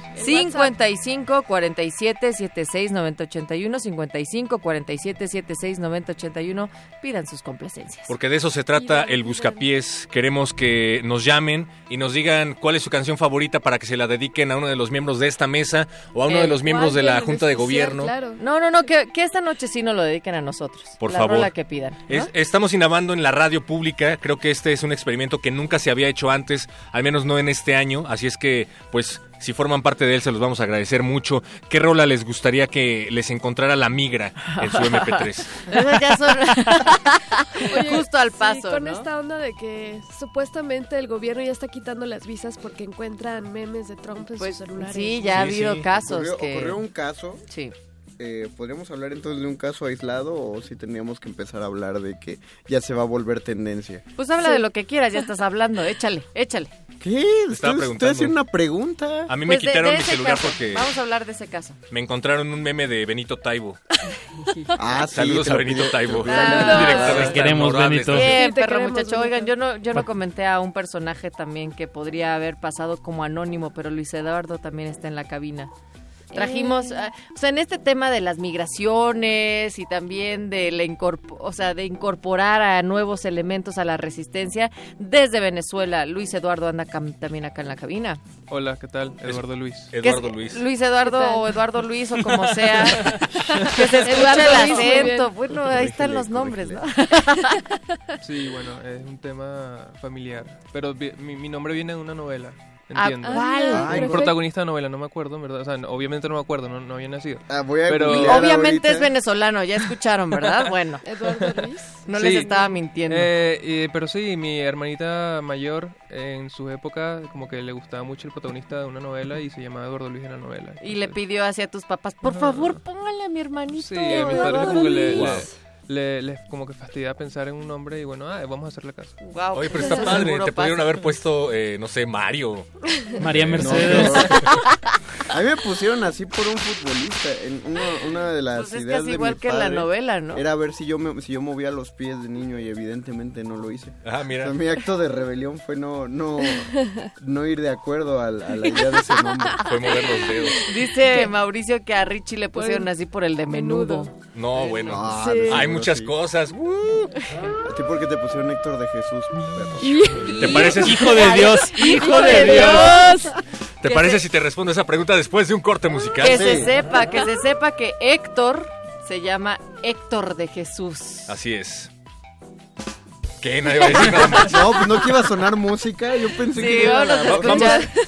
55 47 76 90 81 55 47 76 90 81 pidan sus complacencias. Porque de eso se trata el Buscapiés. Queremos que nos llamen y nos digan cuál es su canción favorita para que se la dediquen a uno de los miembros de esta mesa o a uno de los miembros de la. Junta de Gobierno. claro. No, no, no, que, que esta noche sí nos lo dediquen a nosotros. Por la favor. Que pidan. ¿no? Es- estamos innovando en la radio pública. Creo que este es un experimento que nunca se había hecho antes, al menos no en este año. Así es que, pues, si forman parte de él, se los vamos a agradecer mucho. ¿Qué rola les gustaría que les encontrara la migra en su MP3? Esas ya son Oye, justo al sí, paso, con ¿no? esta onda de que supuestamente el gobierno ya está quitando las visas porque encuentran memes de Trump en sus celulares. Pues, sí, ya ha habido casos Ocurrió, que... ocurrió un caso. Sí. Eh, ¿Podríamos hablar entonces de un caso aislado o si teníamos que empezar a hablar de que ya se va a volver tendencia? Pues habla de lo que quieras, ya estás hablando. Échale, échale. ¿Qué? Estaba Estoy, estoy preguntando. haciendo una pregunta. A mí me Pues quitaron de mi celular caso. porque Vamos a hablar de ese caso. me encontraron un meme de Benito Taibo. Ah, sí, Saludos a Benito Taibo. Te queremos. Benito. Bien, perro queremos, muchacho. Benito. Oigan, yo no, yo no comenté a un personaje también que podría haber pasado como anónimo, pero Luis Eduardo también está en la cabina. Trajimos, Eh. ah, o sea, en este tema de las migraciones y también de la incorpo- o sea, de incorporar a nuevos elementos a la resistencia desde Venezuela. Luis Eduardo anda cam- también acá en la cabina. Hola, ¿qué tal? Eduardo Luis. Que es Luis Eduardo o Eduardo Luis o como sea. que se escuche Eduardo el Luis, muy acento. bien. Bueno, ahí están los nombres, ¿no? Sí, bueno, es un tema familiar. Pero mi nombre viene de una novela. Ah, Entiendo. ¿cuál? Ay, Un perfecto. protagonista de novela, no me acuerdo, verdad. O sea, no- obviamente no me acuerdo, no, no había nacido. Ah, voy a Pero Obviamente ahorita. es venezolano, ya escucharon, ¿verdad? Bueno, Eduardo Luis. no Sí. les estaba mintiendo. Eh, y- pero sí, mi hermanita mayor en su época como que le gustaba mucho el protagonista de una novela y se llamaba Eduardo Luis en la novela. y le pidió hacia tus papás, por favor, póngale a mi hermanito. Sí, a mis padres como que le, Wow. Le- como que fastidia pensar en un nombre y bueno, ah, vamos a hacerle caso. Guau, Oye, pero está padre. Te pudieron haber puesto, eh, no sé, Mario. María No, Mercedes. A mí me pusieron así por un futbolista. En una, una de las Pues es ideas casi de igual mi que en la novela, ¿no? Era ver si yo me, si yo movía los pies de niño y evidentemente no lo hice. Ah, mira. O sea, mi acto de rebelión fue no no no ir de acuerdo al- a, la idea de ese nombre. Fue mover los dedos. Dice Mauricio que a Richie le pusieron así por el de menudo. No, bueno. Ah, Sí. Hay muchas sí. cosas. ¿A ti por qué te pusieron Héctor de Jesús? perro? ¿Te parece, Hijo de Dios. ¡Hijo de Dios! ¿Te Que parece se- si te respondo esa pregunta después de un corte musical? Que Sí. se sepa, que se sepa que Héctor se llama Héctor de Jesús. Así es. ¿Qué? Nadie va a decir nada más. No, pues no que iba a sonar música. Yo pensé Sí, que iba a Vamos,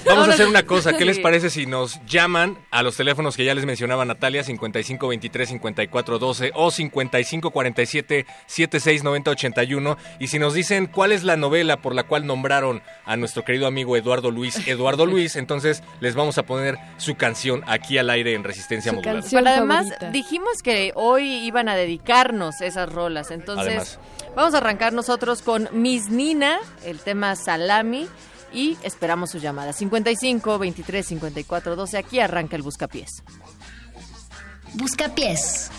vamos a hacer una cosa. ¿Qué les parece si nos llaman a los teléfonos que ya les mencionaba Natalia, 5523-5412 o 5547-769081? Y si nos dicen cuál es la novela por la cual nombraron a nuestro querido amigo Eduardo Luis, Eduardo Luis, entonces les vamos a poner su canción aquí al aire en Resistencia canción. Pero además favorita. dijimos que hoy iban a dedicarnos esas rolas, entonces Además. Vamos a arrancar nosotros con Miss Nina, el tema Salami y esperamos su llamada 55 23 54 12 aquí arranca el buscapiés. Buscapiés.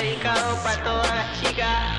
dedicado para todas las chicas.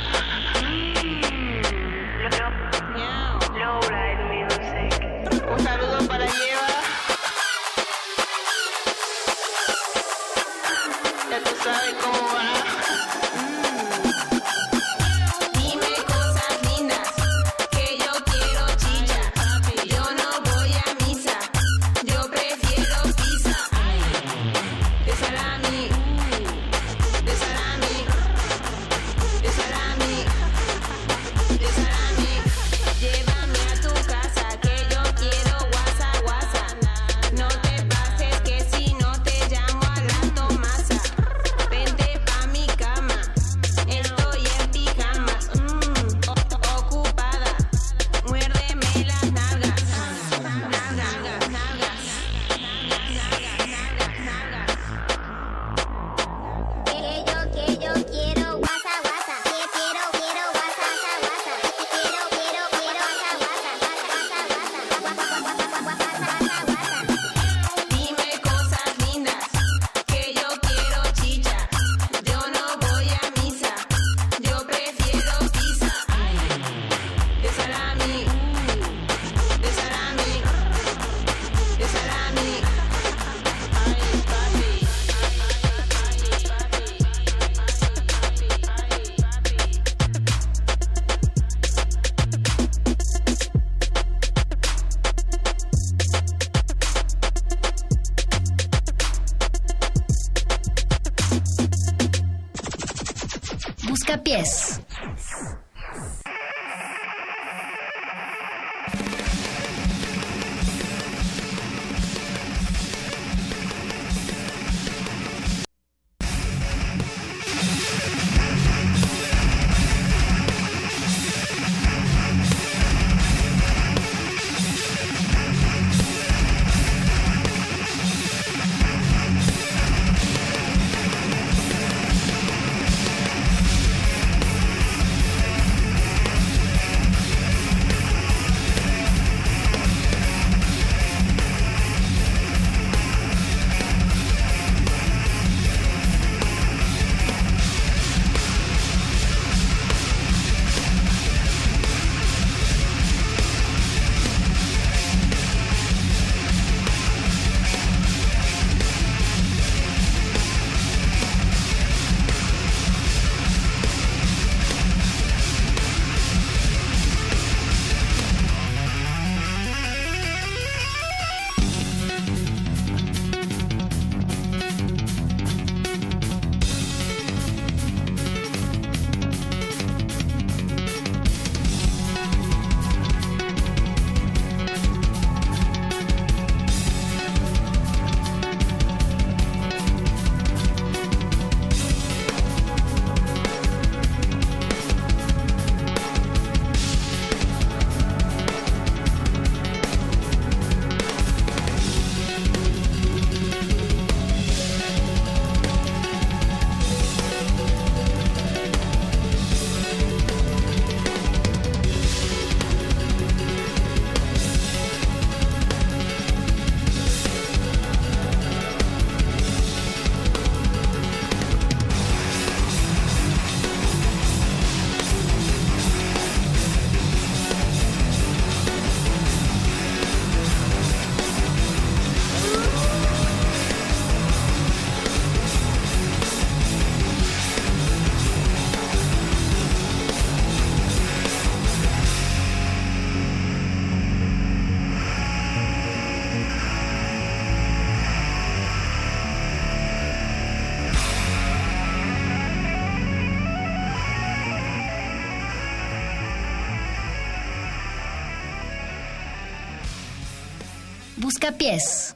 Buscapiés.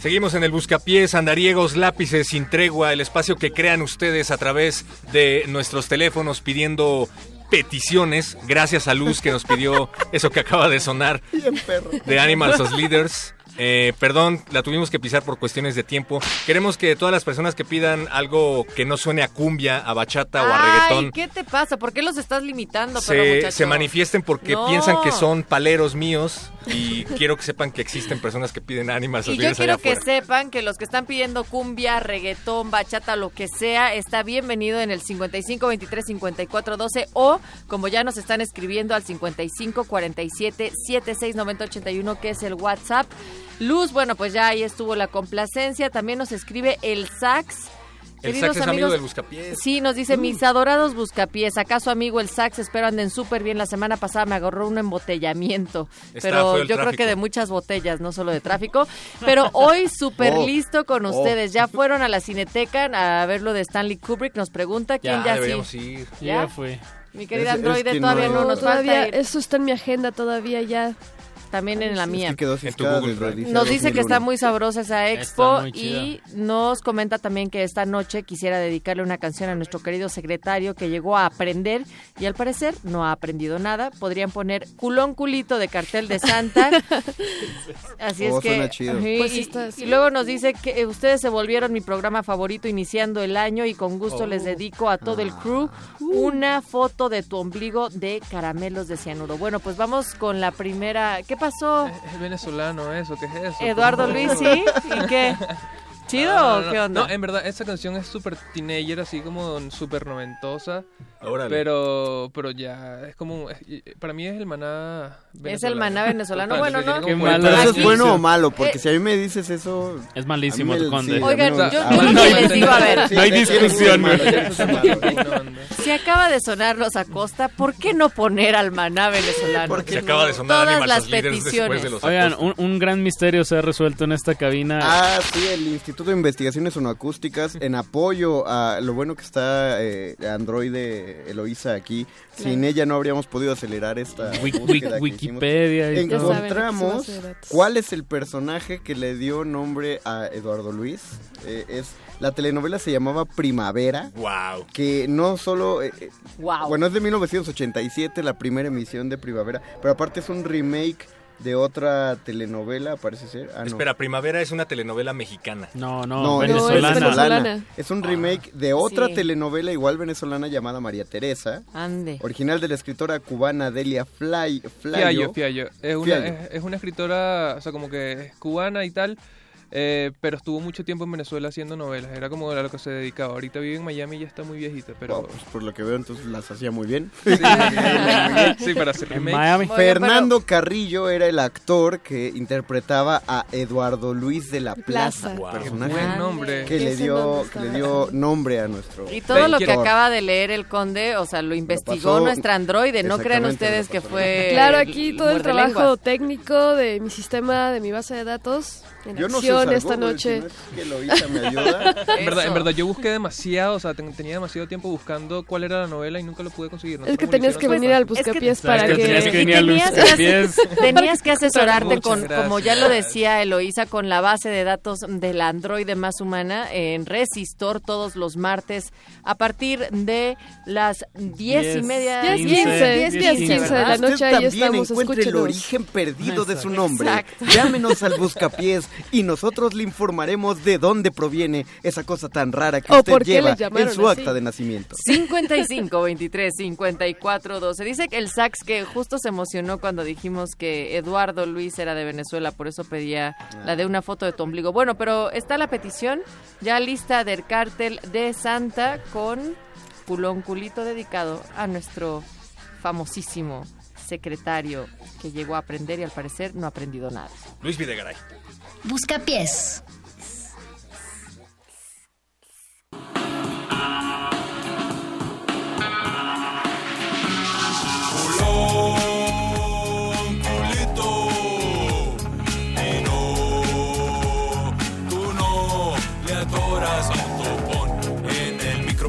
Seguimos en el Buscapiés, Andariegos, Lápices, Sin Tregua, el espacio que crean ustedes a través de nuestros teléfonos pidiendo peticiones, gracias a Luz que nos pidió eso que acaba de sonar Bien, perro. de Animals as Leaders. Eh, perdón, la tuvimos que pisar por cuestiones de tiempo. Queremos que todas las personas que pidan algo que no suene a cumbia, a bachata o a reggaetón ¿qué te pasa? ¿Por qué los estás limitando, se, manifiesten porque No. piensan que son paleros míos y quiero que sepan que existen personas que piden ánimas Y yo quiero que sepan que los que están pidiendo cumbia, reggaetón, bachata, lo que sea, está bienvenido en el 55 23 54 12 o como ya nos están escribiendo al 55 47 76 90 81 que es el WhatsApp. Luz, bueno, pues ya ahí estuvo la complacencia. También nos escribe el sax. El Queridos sax es amigo amigos, del buscapiés. Sí, nos dice, mis adorados buscapiés, ¿acaso amigo el sax? Espero anden súper bien. La semana pasada me agarró un embotellamiento, Está pero yo creo que de muchas botellas, no solo de tráfico. Pero hoy súper Oh, listo con oh. ustedes. ¿Ya fueron a la Cineteca a ver lo de Stanley Kubrick? Nos pregunta quién ya, deberíamos sí. ir. ¿Ya? Ya fue. Mi querida Es- es androide, que todavía no- no, nos todavía, falta ir. eso está en mi agenda todavía ya. También en la mía. que Google Nos dice que 2001. está muy sabrosa esa expo y nos comenta también que esta noche quisiera dedicarle una canción a nuestro querido secretario que llegó a aprender y al parecer no ha aprendido nada. Podrían poner culón culito de cartel de Santa. Así es Oh, que suena chido. Ujú, Pues y, y luego nos dice que eh, ustedes se volvieron mi programa favorito iniciando el año y con gusto les dedico a todo el crew una foto de tu ombligo de caramelos de cianuro. Bueno, pues vamos con la primera. ¿Qué pasó? Es venezolano eso, ¿qué es eso? Eduardo Luis. ¿sí? ¿Y qué? ¿Chido No, no, o qué onda? No, en verdad, esta canción es súper teenager, así como súper noventosa. Órale. Pero, pero ya, es como, para mí es el maná Es el maná venezolano. Bueno, no. Qué Pero eso es bueno o malo, porque Eh, si a mí me dices eso... Es malísimo, tu conde. sí, Oigan, me- yo- ah, yo bueno, lo que no, les digo, a ver. No hay discusión, malo. Si acaba de sonar los Acosta, ¿por qué no poner al maná venezolano? Porque se acaba de sonar Todas Animal las peticiones. de los Oigan, un, un gran misterio se ha resuelto en esta cabina. Ah, sí, el Instituto de Investigaciones Sonoacústicas en apoyo a lo bueno que está eh, Androide Eloísa aquí. Sin ella no habríamos podido acelerar esta búsqueda que. Wikipedia y todo. Encontramos saben, cuál es el personaje que le dio nombre a Eduardo Luis. Eh, es la telenovela se llamaba Primavera. Wow. Que no solo eh, eh, Wow. bueno, es de 1987, la primera emisión de Primavera, pero aparte es un remake de otra telenovela, parece ser. Ah, no. Espera, Primavera es una telenovela mexicana. No, no, No, es venezolana. venezolana. Es un remake de otra Sí. telenovela igual venezolana llamada María Teresa, Ande. original de la escritora cubana Delia Fly, Fiallo, Flayo. Fiallo. Es una, Fiallo. es, es una escritora, o sea, como que es cubana y tal, eh, pero estuvo mucho tiempo en Venezuela haciendo novelas. Era como a lo que se dedicaba. Ahorita vive en Miami y ya está muy viejita, pero... Oh, pues por lo que veo entonces las hacía muy bien. Sí, para hacer En. Miami. Bueno, Fernando Carrillo era el actor que interpretaba a Eduardo Luis de la Plaza. Plaza, Wow. personaje Buen nombre. que le dio nombre que le dio nombre a nuestro Y todo lo que acaba de leer el conde, o sea, lo investigó pasó- nuestra androide. No crean ustedes que fue. Claro, aquí todo el trabajo lenguas. técnico de mi sistema, de mi base de datos, en Yo no sé acción usar esta noche. si no es que Eloísa me ayuda. En verdad, en Eso. verdad, yo busqué demasiado, o sea, ten- tenía demasiado tiempo buscando cuál era la novela y nunca lo pude conseguir. No Es que tenías que venir al buscapiés para Es que tenías que venir al tenías que buscapiés. Tenías que asesorarte con, gracias. como ya lo decía Eloísa, con la base de datos de la androide más humana en Resistor todos los martes a partir de las diez y media. Diez, quince, quince, diez, diez, quince, quince de la noche, ahí también estamos, encuentre el origen perdido de su nombre. Exacto. Llámenos al buscapiés y nosotros le informaremos de dónde proviene esa cosa tan rara que usted lleva en su así. acta de nacimiento. 55 23 54 12. Dice que el sax que justo se emocionó cuando dijimos que Eduardo Luis era de Venezuela, por eso pedía la de una foto de tu ombligo. Bueno, pero está la petición ya lista del cártel de Santa con culón culito dedicado a nuestro famosísimo secretario que llegó a aprender y al parecer no ha aprendido nada. Luis Videgaray. Buscapiés.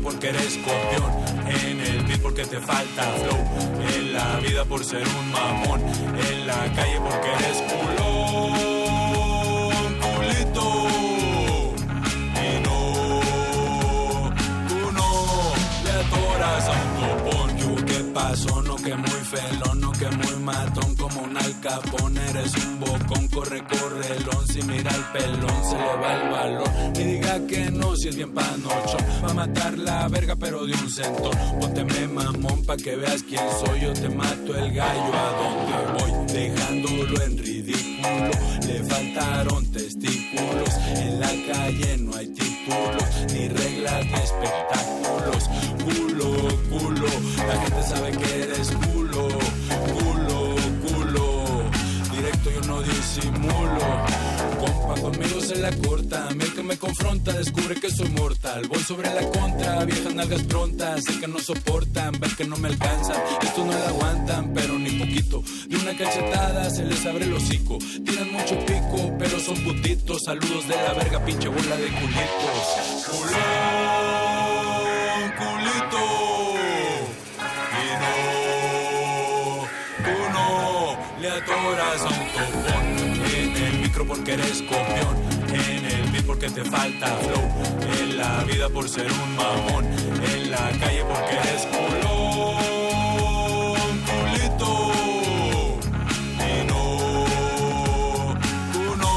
porque eres copión, en el beat porque te falta flow, en la vida por ser un mamón, en la calle porque eres culón, Yo, ¿qué pasó? No que muy felón, no que muy matón alcapón. Eres un bocón, corre, corre, Si mira al pelón se le va el valor. Ni diga que no si es bien panochón. Va a matar la verga pero de un centón. Pónteme mamón pa' que veas quién soy. Yo te mato el gallo a donde voy. Dejándolo en ridículo. Le faltaron testículos. En la calle no hay títulos. Ni reglas ni espectáculos. Culo, culo. La gente sabe que eres. Culo, no disimulo. Compa, conmigo se la corta. A que me confronta descubre que soy mortal. Voy sobre la contra, viejas nalgas prontas. Sé que no soportan, ver que no me alcanzan. Estos no la aguantan, pero ni poquito. De una cachetada se les abre el hocico. Tiran mucho pico, pero son putitos. Saludos de la verga, pinche bola de culitos. Culón, culito. Y porque eres copión. En el beat porque te falta flow. En la vida por ser un mamón. En la calle porque eres culón, culito. Y no, tú no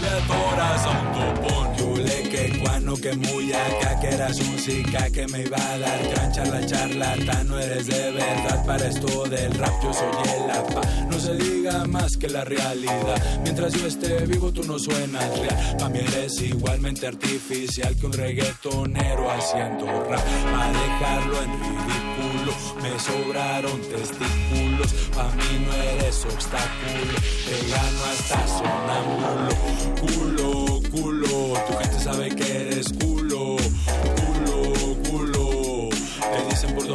le atoras a un topón. Yo le que cuano que muy acá música que me iba a dar. Gran charla charlata no eres de verdad. Para esto del rap yo soy el apa no se diga más que la realidad. Mientras yo esté vivo tú no suenas real. Pa' mí eres igualmente artificial que un reggaetonero haciendo rap. Pa' dejarlo en ridículo me sobraron testículos. Pa' mí no eres obstáculo te gano hasta sonámbulo. Culo culo tu gente sabe que eres culo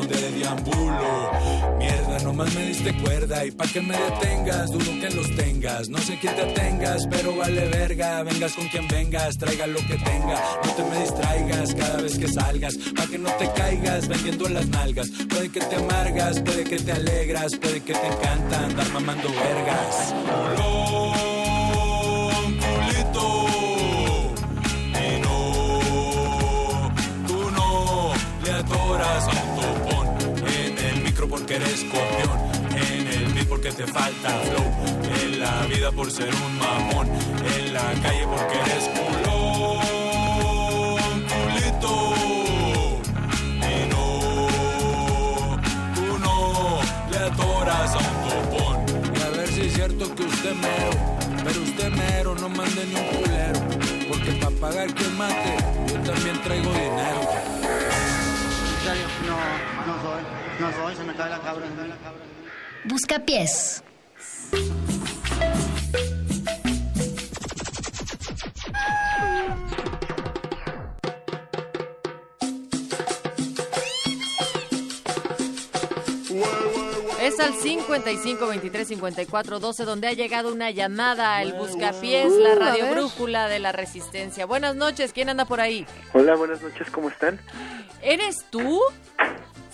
dónde deambulo mierda nomás me diste cuerda y pa' que me detengas dudo que los tengas. No sé quién te tengas pero vale verga. Vengas con quien vengas traiga lo que tenga. No te me distraigas cada vez que salgas pa' que no te caigas vendiendo las nalgas. Puede que te amargas puede que te alegras puede que te encanta andar mamando vergas. Culón, culito. Y no, tú no le atoras porque eres copión. En el beat porque te falta flow. En la vida por ser un mamón. En la calle porque eres culón, culito. Y no, tú no le atoras a un topón. Y a ver si es cierto que usted mero. Pero usted mero no mande ni un culero. Porque para pagar que mate, yo también traigo dinero. No, no soy, se me cae la cabra. Busca pies. Es al 55 23 54 12 donde ha llegado una llamada al Buscapiés, la Uh, radio brújula de la resistencia. Buenas noches, ¿quién anda por ahí? Hola, buenas noches, ¿cómo están? ¿Eres tú?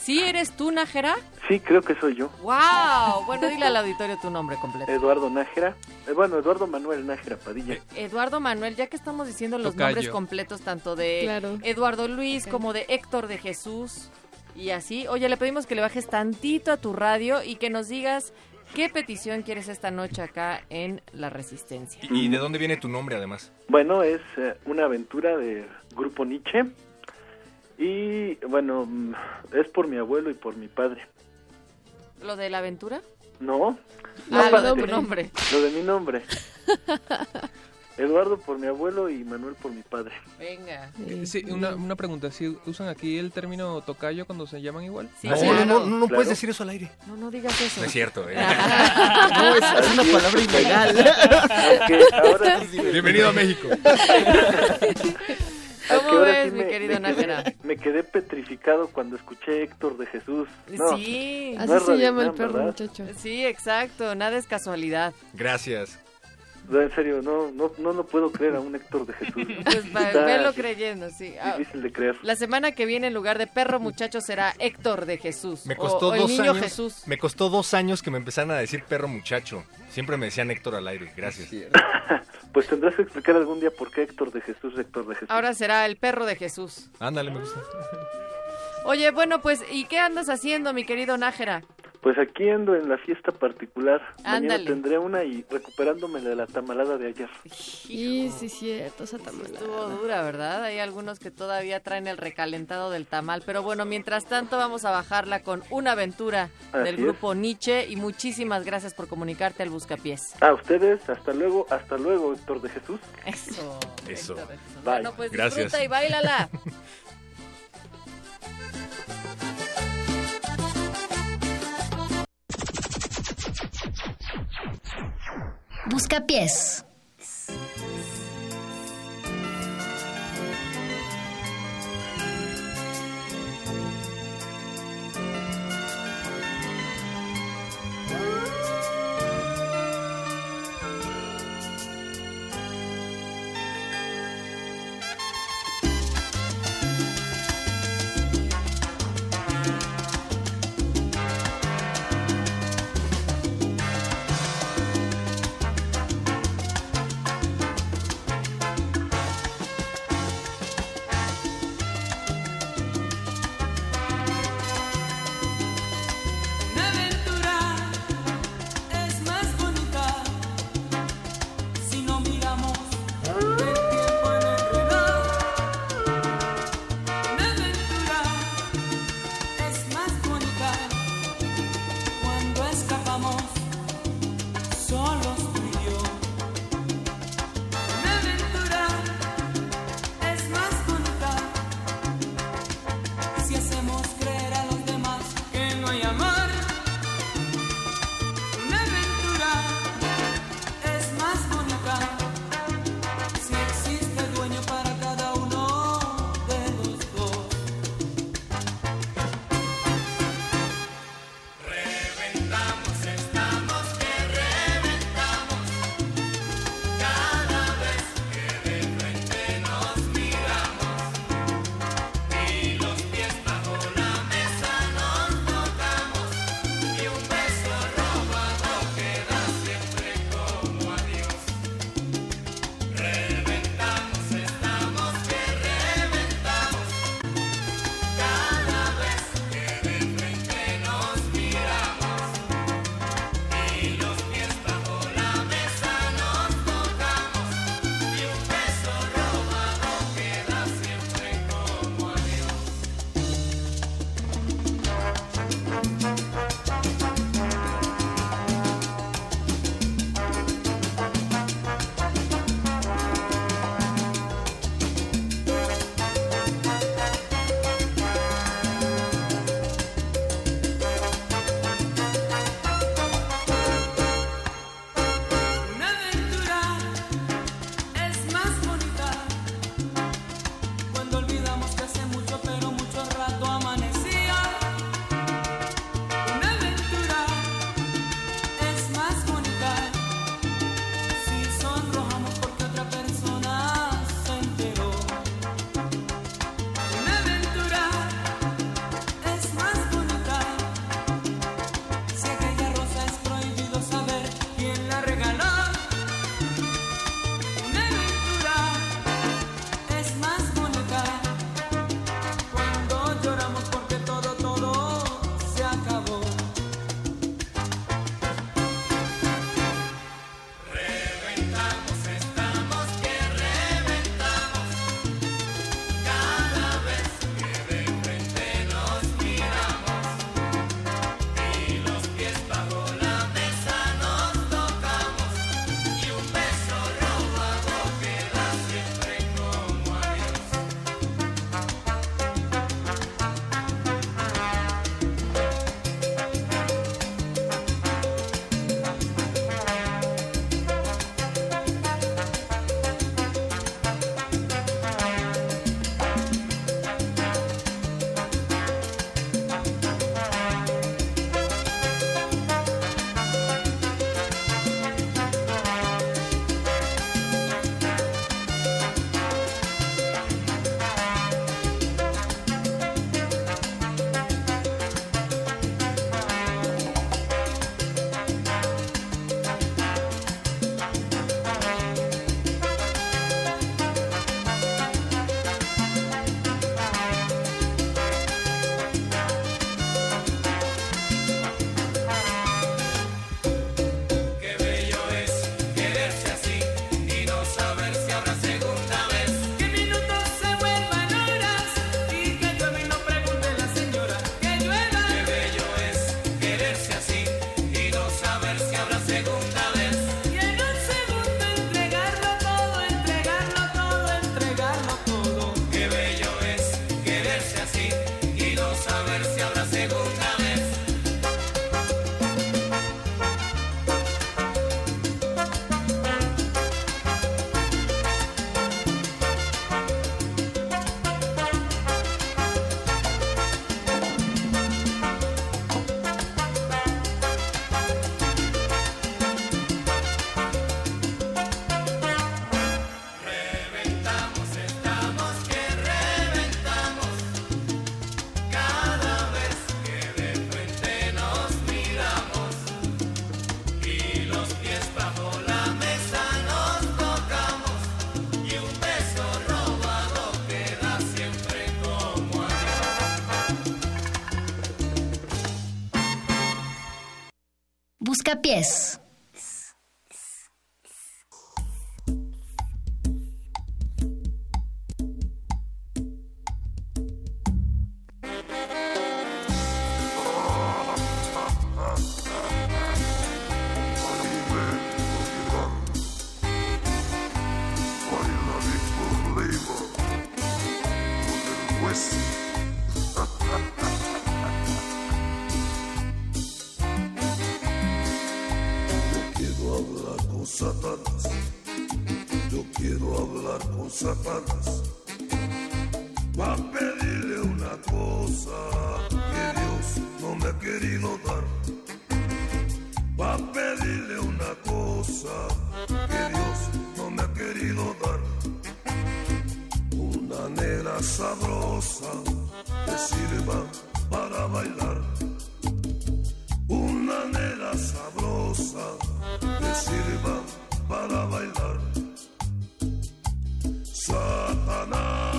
¿Sí eres tú, Nájera? Sí, creo que soy yo, ¡Wow! Bueno, dile al auditorio tu nombre completo. Eduardo Nájera. Eh, bueno, Eduardo Manuel Nájera Padilla. Eduardo Manuel, ya que estamos diciendo los Tocayo. nombres completos tanto de Claro. Eduardo Luis como de Héctor de Jesús y así, oye, le pedimos que le bajes tantito a tu radio y que nos digas qué petición quieres esta noche acá en La Resistencia. ¿Y, y de dónde viene tu nombre, además? Bueno, es eh, una aventura de Grupo Nietzsche. Y bueno, mm, es por mi abuelo y por mi padre. ¿Lo de la aventura? ¿No? Ah, No, lo de tu nombre. Lo de mi nombre. Eduardo por mi abuelo y Manuel por mi padre. Venga. Eh, Sí, una, una pregunta. ¿Sí usan aquí el término tocayo cuando se llaman igual? Sí, No, claro. no, no, no, no puedes Claro. decir eso al aire. No, no digas eso. No es cierto, ¿eh? No, es, es una palabra ilegal. Bienvenido a México. ¿Cómo ves, sí mi me- querido me quedé-? Me quedé petrificado cuando escuché Héctor de Jesús. No, Sí. no es Radio UNAM, ¿verdad? Sí, exacto, nada es casualidad. Gracias. No, en serio, no, no, no lo puedo creer a un Héctor de Jesús. Pues va- Está velo creyendo, sí. Ah, Difícil de creer. La semana que viene en lugar de perro muchacho será Héctor de Jesús. Me o- costó o, el dos niño años. Jesús. Me costó dos años que me empezaran a decir perro muchacho. Siempre me decían Héctor al aire. Gracias. Pues tendrás que explicar algún día por qué Héctor de Jesús, Héctor de Jesús. Ahora será el perro de Jesús. Ándale, me gusta. Oye, bueno, pues, ¿y qué andas haciendo, mi querido Nájera? Pues aquí ando en la fiesta particular. Ándale. Mañana tendré una y recuperándome de la tamalada de ayer. Sí, sí, cierto, esa tamalada. Estuvo dura, ¿verdad? Hay algunos que todavía traen el recalentado del tamal. Pero bueno, mientras tanto vamos a bajarla con una aventura Así del es. grupo Nietzsche y muchísimas gracias por comunicarte al Buscapiés. A ustedes, hasta luego, hasta luego, Héctor de Jesús. Eso. Eso. Bye. Bueno, pues Gracias. disfruta y bailala. Buscapiés. Buscapiés. Sabrosa que sirva para bailar. Una nera sabrosa que sirva para bailar. Satanás,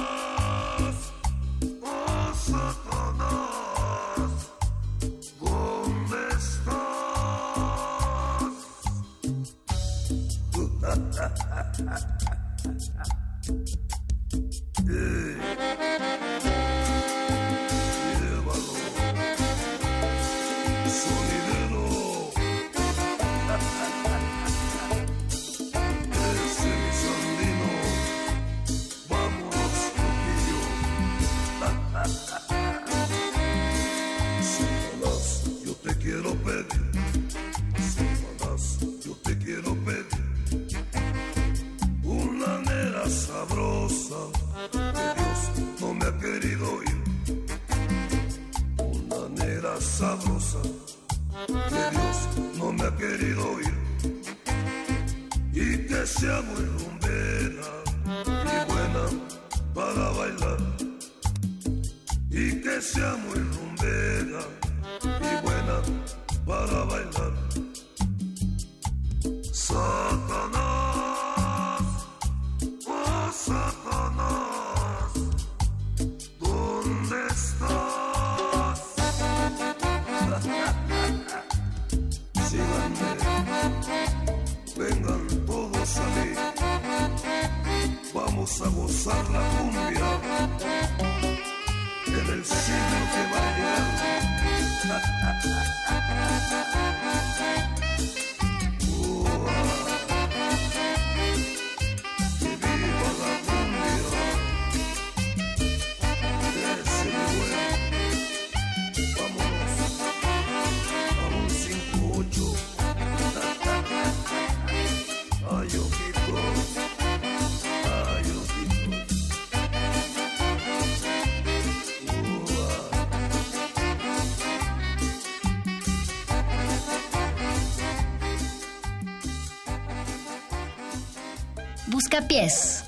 10.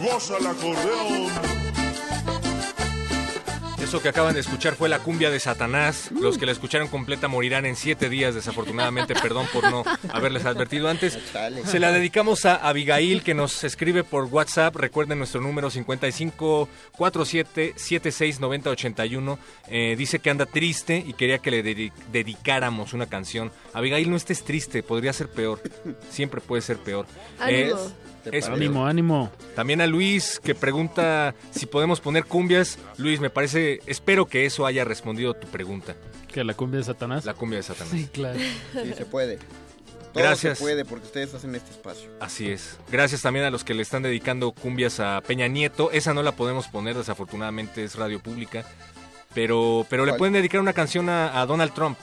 Vos al acordeón. Eso que acaban de escuchar fue la cumbia de Satanás. Los que la escucharon completa morirán en siete días, desafortunadamente. Perdón por no haberles advertido antes. Se la dedicamos a Abigail, que nos escribe por WhatsApp. Recuerden nuestro número 5547769081. Eh, dice que anda triste y quería que le dedi- dedicáramos una canción. Abigail, no estés triste, podría ser peor. Siempre puede ser peor. Ánimo. Es- Ánimo, ánimo. también a Luis que pregunta si podemos poner cumbias. Luis, me parece, espero que eso haya respondido a tu pregunta. ¿Que la cumbia de Satanás? La cumbia de Satanás. Sí, claro. Sí, se puede. Todo Gracias. se puede porque ustedes hacen este espacio. Así es. Gracias también a los que le están dedicando cumbias a Peña Nieto. Esa no la podemos poner, desafortunadamente es radio pública. Pero, pero le pueden dedicar una canción a, a Donald Trump.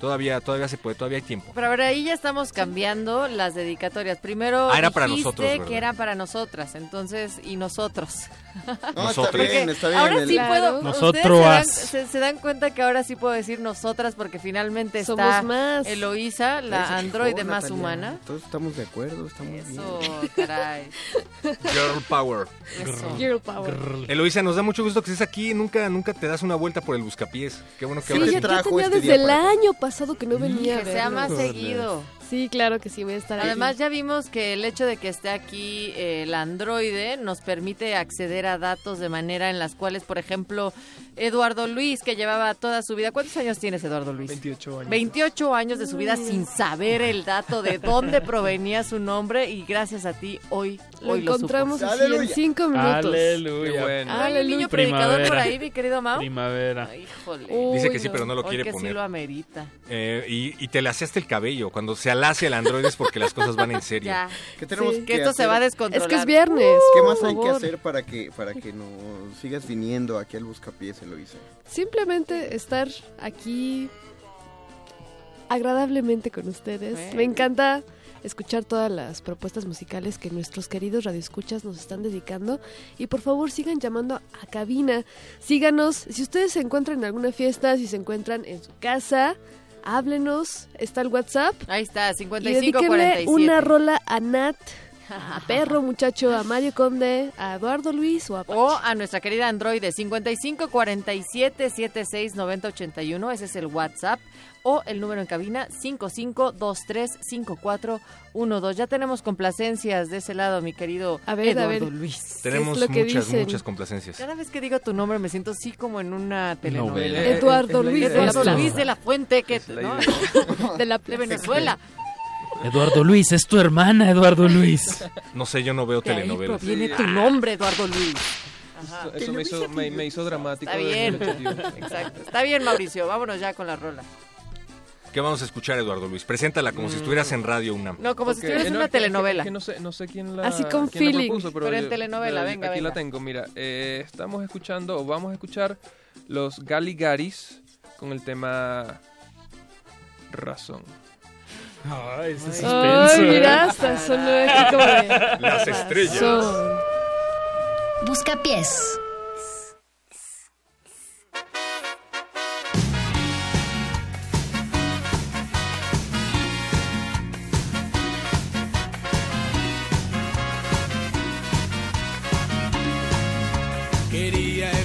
Todavía, todavía se puede, todavía hay tiempo. Pero a ver, ahí ya estamos cambiando las dedicatorias. Primero Ah, era para nosotros, ¿verdad? que era para nosotras, entonces, y nosotros. No, está bien, está bien. Ahora el- sí puedo. Nosotros. Ustedes se dan, se- se dan cuenta que ahora sí puedo decir nosotras porque finalmente está Somos más. Eloísa, la androide más Natalia. humana. Todos estamos de acuerdo, estamos Eso, bien. caray. Girl Power. Eso. Girl power. Eloisa, nos da mucho gusto que estés aquí. Nunca, nunca te das una vuelta por el buscapiés. Qué bueno que Sí, ahora yo, sí. yo tenía este desde el año pasado que no venía. Que sea más seguido. Sí, claro que sí, voy a estar ahí. Además ya vimos que el hecho de que esté aquí eh, el androide nos permite acceder a datos de manera en las cuales, por ejemplo, Eduardo Luis, que llevaba toda su vida, ¿cuántos años tienes Eduardo Luis? 28 años. 28 años de su vida sin saber el dato de dónde provenía su nombre y gracias a ti hoy Lo hoy lo encontramos supo. así en cinco minutos. Aleluya. Bueno. Ah, el niño Aleluya. predicador por ahí, mi querido Mau. Primavera. Híjole. Dice que sí, pero no lo Hoy quiere que sí lo amerita. Eh, y, y te laceaste el cabello. Cuando se alace el androide es porque las cosas van en serio. Ya. ¿Qué tenemos Sí, que que esto se va a descontrolar. Es que es viernes. ¿Qué más hay que hacer para que para que nos sigas viniendo aquí al Buscapiés, Eloisa? Simplemente estar aquí agradablemente con ustedes. Bueno. Me encanta escuchar todas las propuestas musicales que nuestros queridos radioescuchas nos están dedicando y por favor sigan llamando a cabina. Síganos, si ustedes se encuentran en alguna fiesta, si se encuentran en su casa, háblenos, está el WhatsApp. Ahí está, Y 55 dedíquenle 47. una rola a Nat, a Perro Muchacho, a Mario Conde, a Eduardo Luis o a O a nuestra querida androide 55 47 76 90 81, ese es el WhatsApp. O el número en cabina 55 23 54 12. Ya tenemos complacencias de ese lado, mi querido A ver, a Eduardo ver. Luis. Tenemos lo muchas, muchas complacencias. Cada vez que digo tu nombre me siento así como en una telenovela. Eh, eh, Eduardo Luis de Eduardo Plaza. Luis de la Fuente, que, la ¿no? de la de Venezuela. Eduardo Luis, es tu hermana, Eduardo Luis. No sé, yo no veo De ahí telenovelas. proviene tu nombre, Eduardo Luis. Eso, eso me, hizo, me, me hizo dramático. Está bien. Exacto. Está bien, Mauricio. Vámonos ya con la rola. ¿Qué vamos a escuchar, Eduardo Luis? Preséntala como si estuvieras en Radio UNAM. No, como si estuvieras eh, en no, una es que- telenovela. es que no sé, no sé quién la, Así con quién feeling. propuso, pero, Pero en yo- telenovela, venga, Aquí venga. la tengo, mira. eh, estamos escuchando, o vamos a escuchar, los Galigaris con el tema Razón. Ay, ese Ay, suspenso, ¿eh? mira, hasta de... Las estrellas. Son- Buscapiés. Quería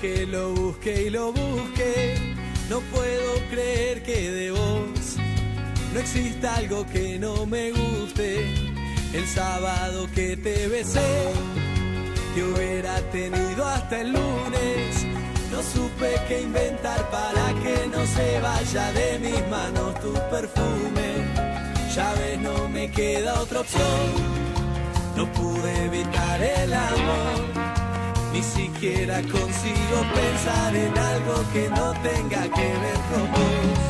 aunque lo busque y lo busque, no puedo creer que de vos no exista algo que no me guste. El sábado que te besé, te hubiera tenido hasta el lunes. No supe qué inventar para que no se vaya de mis manos tu perfume. Ya ves, no me queda otra opción. No pude evitar el amor, ni siquiera consigo pensar en algo que no tenga que ver con vos.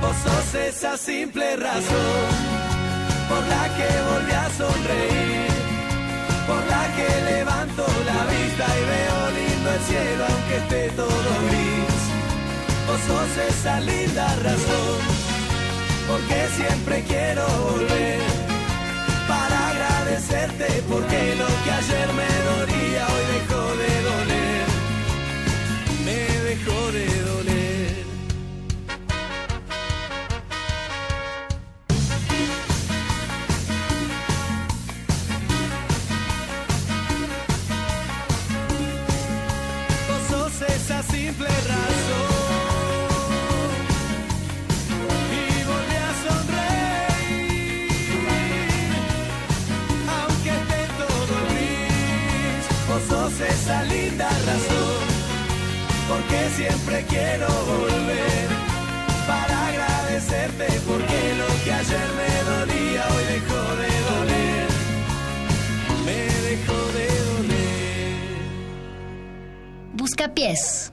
Vos sos esa simple razón por la que volví a sonreír, por la que levanto la vista y veo lindo el cielo aunque esté todo gris. Vos sos esa linda razón porque siempre quiero volver para agradecerte porque lo que ayer me dolía hoy me siempre quiero volver para agradecerte, porque lo que ayer me dolía hoy dejó de doler, me dejó de doler. Busca pies.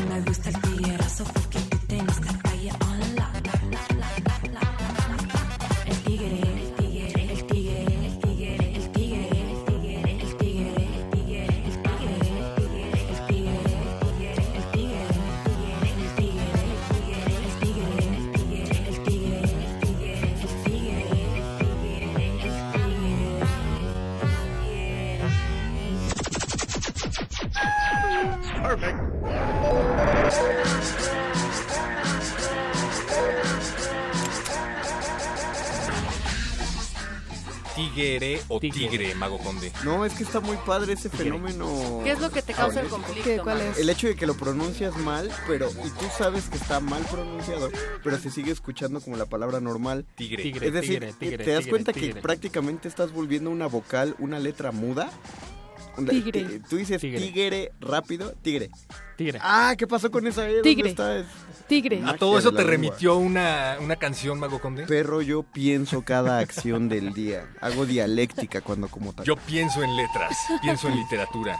на выставке я рассовки Tigre Mago Conde. No, es que está muy padre ese fenómeno. ¿Qué es lo que te causa el conflicto? ¿Cuál es? El hecho de que lo pronuncias mal, pero y tú sabes que está mal pronunciado, pero se sigue escuchando como la palabra normal. Tigre. Tigre, es decir, tigre, tigre, te das tigre, cuenta tigre. que prácticamente estás volviendo una vocal, una letra muda. Tigre. ti- Tú dices Tigre. tigre rápido, tigre. Tigre. Ah, ¿qué pasó con esa E? ¿Dónde Tigre. está? Tigre. ¿A todo eso te remitió una, una canción, Mago Conde? Perro, yo pienso cada acción del día. Hago dialéctica cuando como taco. Yo pienso en letras, pienso en literatura.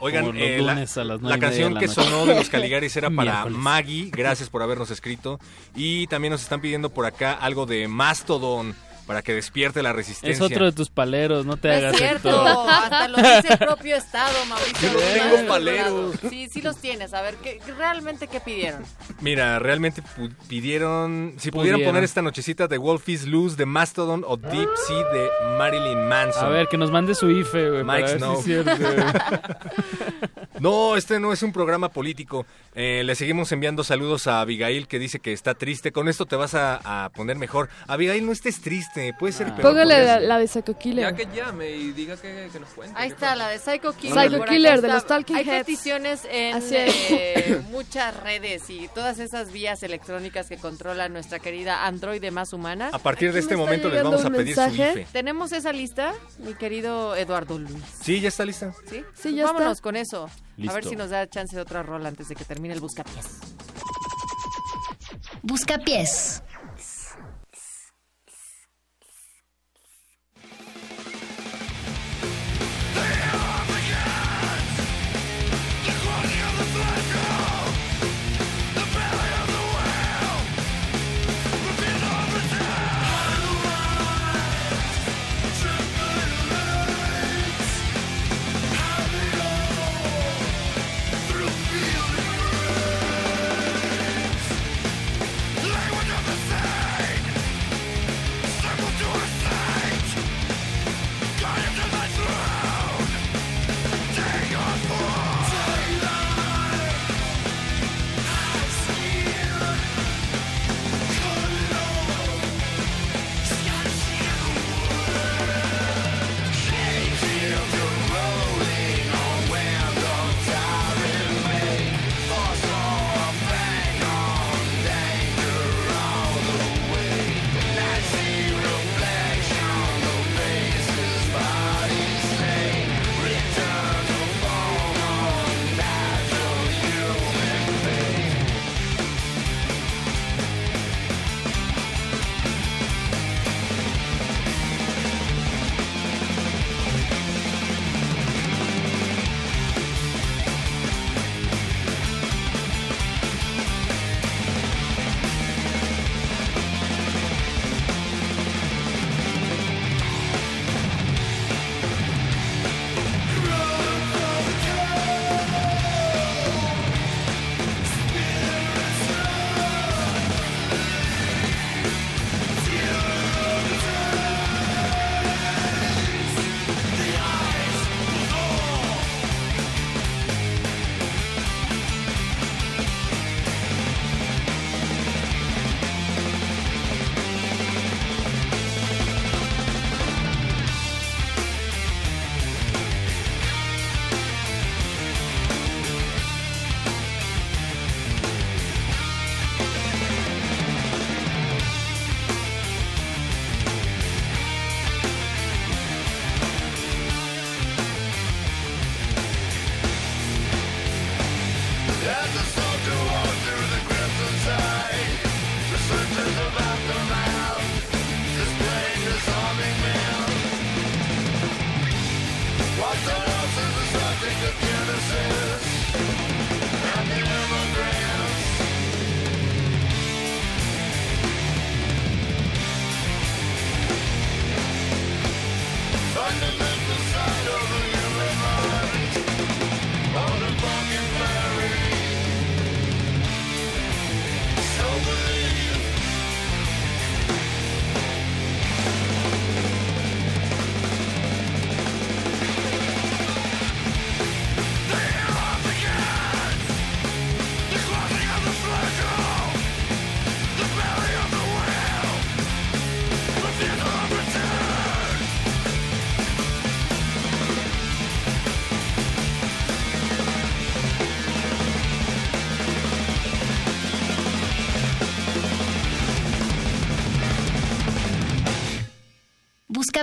Oigan, eh, la, lunes a las nueve la canción la que sonó de los Caligaris era para. Maggie, gracias por habernos escrito. Y también nos están pidiendo por acá algo de Mastodon para que despierte la resistencia. Es otro de tus paleros, no te hagas es cierto, hasta lo dice el propio Estado, Mauricio. Yo no tengo paleros. Sí, sí los tienes. A ver, ¿qué, realmente qué pidieron? Mira, realmente pu- pidieron, si pudieran Pudieron. poner esta nochecita de Wolf is Loose de Mastodon o Deep Sea de Marilyn Manson. A ver, que nos mande su IFE, güey, Mike si Snow. es cierto. güey. No, este no es un programa político. Eh, le seguimos enviando saludos a Abigail que dice que está triste. Con esto te vas a, a poner mejor. Abigail, no estés triste. Puede ser peor. Póngale la, la de Psycho Ya Killer. que llame y diga que, que nos cuente. Ahí está, la de Psycho Killer. Psycho Killer, de los Talking Hay Heads. peticiones en eh, muchas redes y todas esas vías electrónicas que controla nuestra querida androide más humana. A partir de este momento les vamos a pedir su mensaje. IFE. ¿Tenemos esa lista, mi querido Eduardo Luis? Sí, ya está lista. ¿Sí? Sí, ya Vámonos está. con eso. A ver si nos da chance de otra rola antes de que termine el buscapiés. Busca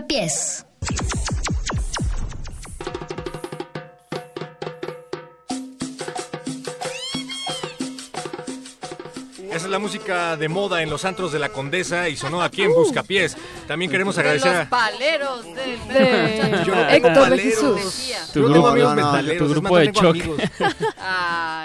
Buscapiés. Esa es la música de moda en los antros de la Condesa y sonó aquí en Buscapiés. También queremos agradecer De a... los paleros del De Yo no tengo Héctor de. Jesús. Tu Yo grupo- tengo amigos no, no, metaleros, tu es grupo más, de choque.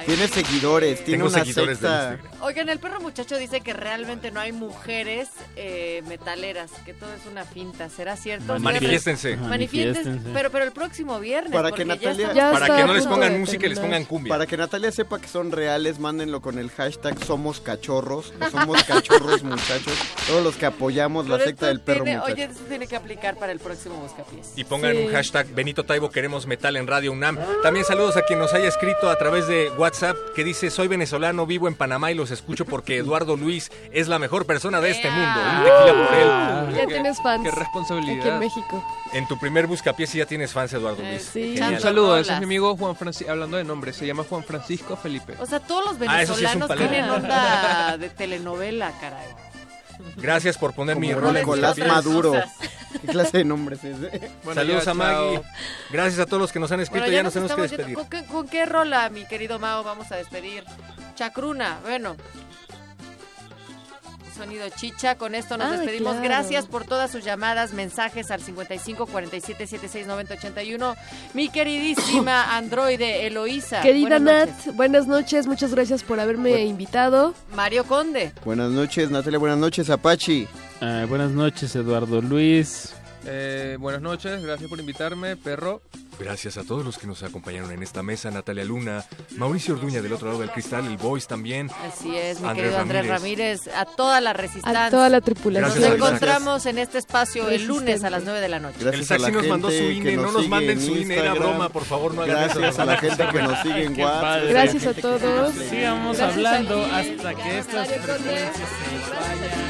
Tiene seguidores, tiene una seguidores secta. Oigan, el perro muchacho dice que realmente no hay mujeres eh, metaleras, que todo es una finta. ¿Será cierto? Manifiéstense. Manifiéstense. Pero, pero el próximo viernes. Para que ya Natalia- Ya Para que no les pongan música y les pongan cumbia. Para que Natalia sepa que son reales, mándenlo con el hashtag Somos Cachorros. Somos Cachorros, muchachos. Todos los que apoyamos la secta del perro tiene- muchacho. Oye, esto tiene que aplicar para el próximo Buscapiés. Y pongan Sí. un hashtag Benito Taibo queremos metal en Radio UNAM. También saludos a quien nos haya escrito a través de WhatsApp que dice soy venezolano, vivo en Panamá y los escucho porque Eduardo Luis es la mejor persona de este mundo. Un tequila por él. Ya tienes fans. Qué responsabilidad. Aquí en México. En tu primer buscapiés ya tienes fans, Eduardo Luis. sí. Genial. Un saludo, ese es mi amigo Juan Francisco, hablando de nombre, se llama Juan Francisco Felipe. O sea, todos los Ah, sí venezolanos palero. tienen onda de telenovela, caray. Gracias por poner mi rol en Nicolás. Maduro. ¿Qué clase de nombre es ese? Bueno, Saludos ya, a Maggie. chao. Gracias a todos los que nos han escrito. Bueno, ya, ya nos tenemos que despedir. ¿Con qué, con qué rola, mi querido Mao, vamos a despedir? Chacruna, bueno. Sonido chicha, con esto nos Ah, despedimos. claro. Gracias por todas sus llamadas, mensajes al 55 47 76 90 81. Mi queridísima androide Eloísa. Querida buenas Nat, noches. buenas noches. Muchas gracias por haberme invitado. Mario Conde. Buenas noches, Natalia. Buenas noches, Apache. Ah, buenas noches, Eduardo Luis. Eh, buenas noches, gracias por invitarme, perro. Gracias a todos los que nos acompañaron en esta mesa, Natalia Luna, Mauricio Orduña del otro lado del cristal, el Voice también. Así es, mi Andrés querido Andrés Ramírez. Ramírez, a toda la resistencia. A toda la tripulación. Gracias, Nos encontramos en este espacio el lunes a las 9 de la noche. Gracias el la nos mandó su INE, no nos manden en su INE, era broma, por favor, no hagan Gracias eso. a la gente que nos sigue en WhatsApp. Gracias a todos. Sigamos Gracias hablando hasta que estas frecuencias se vayan.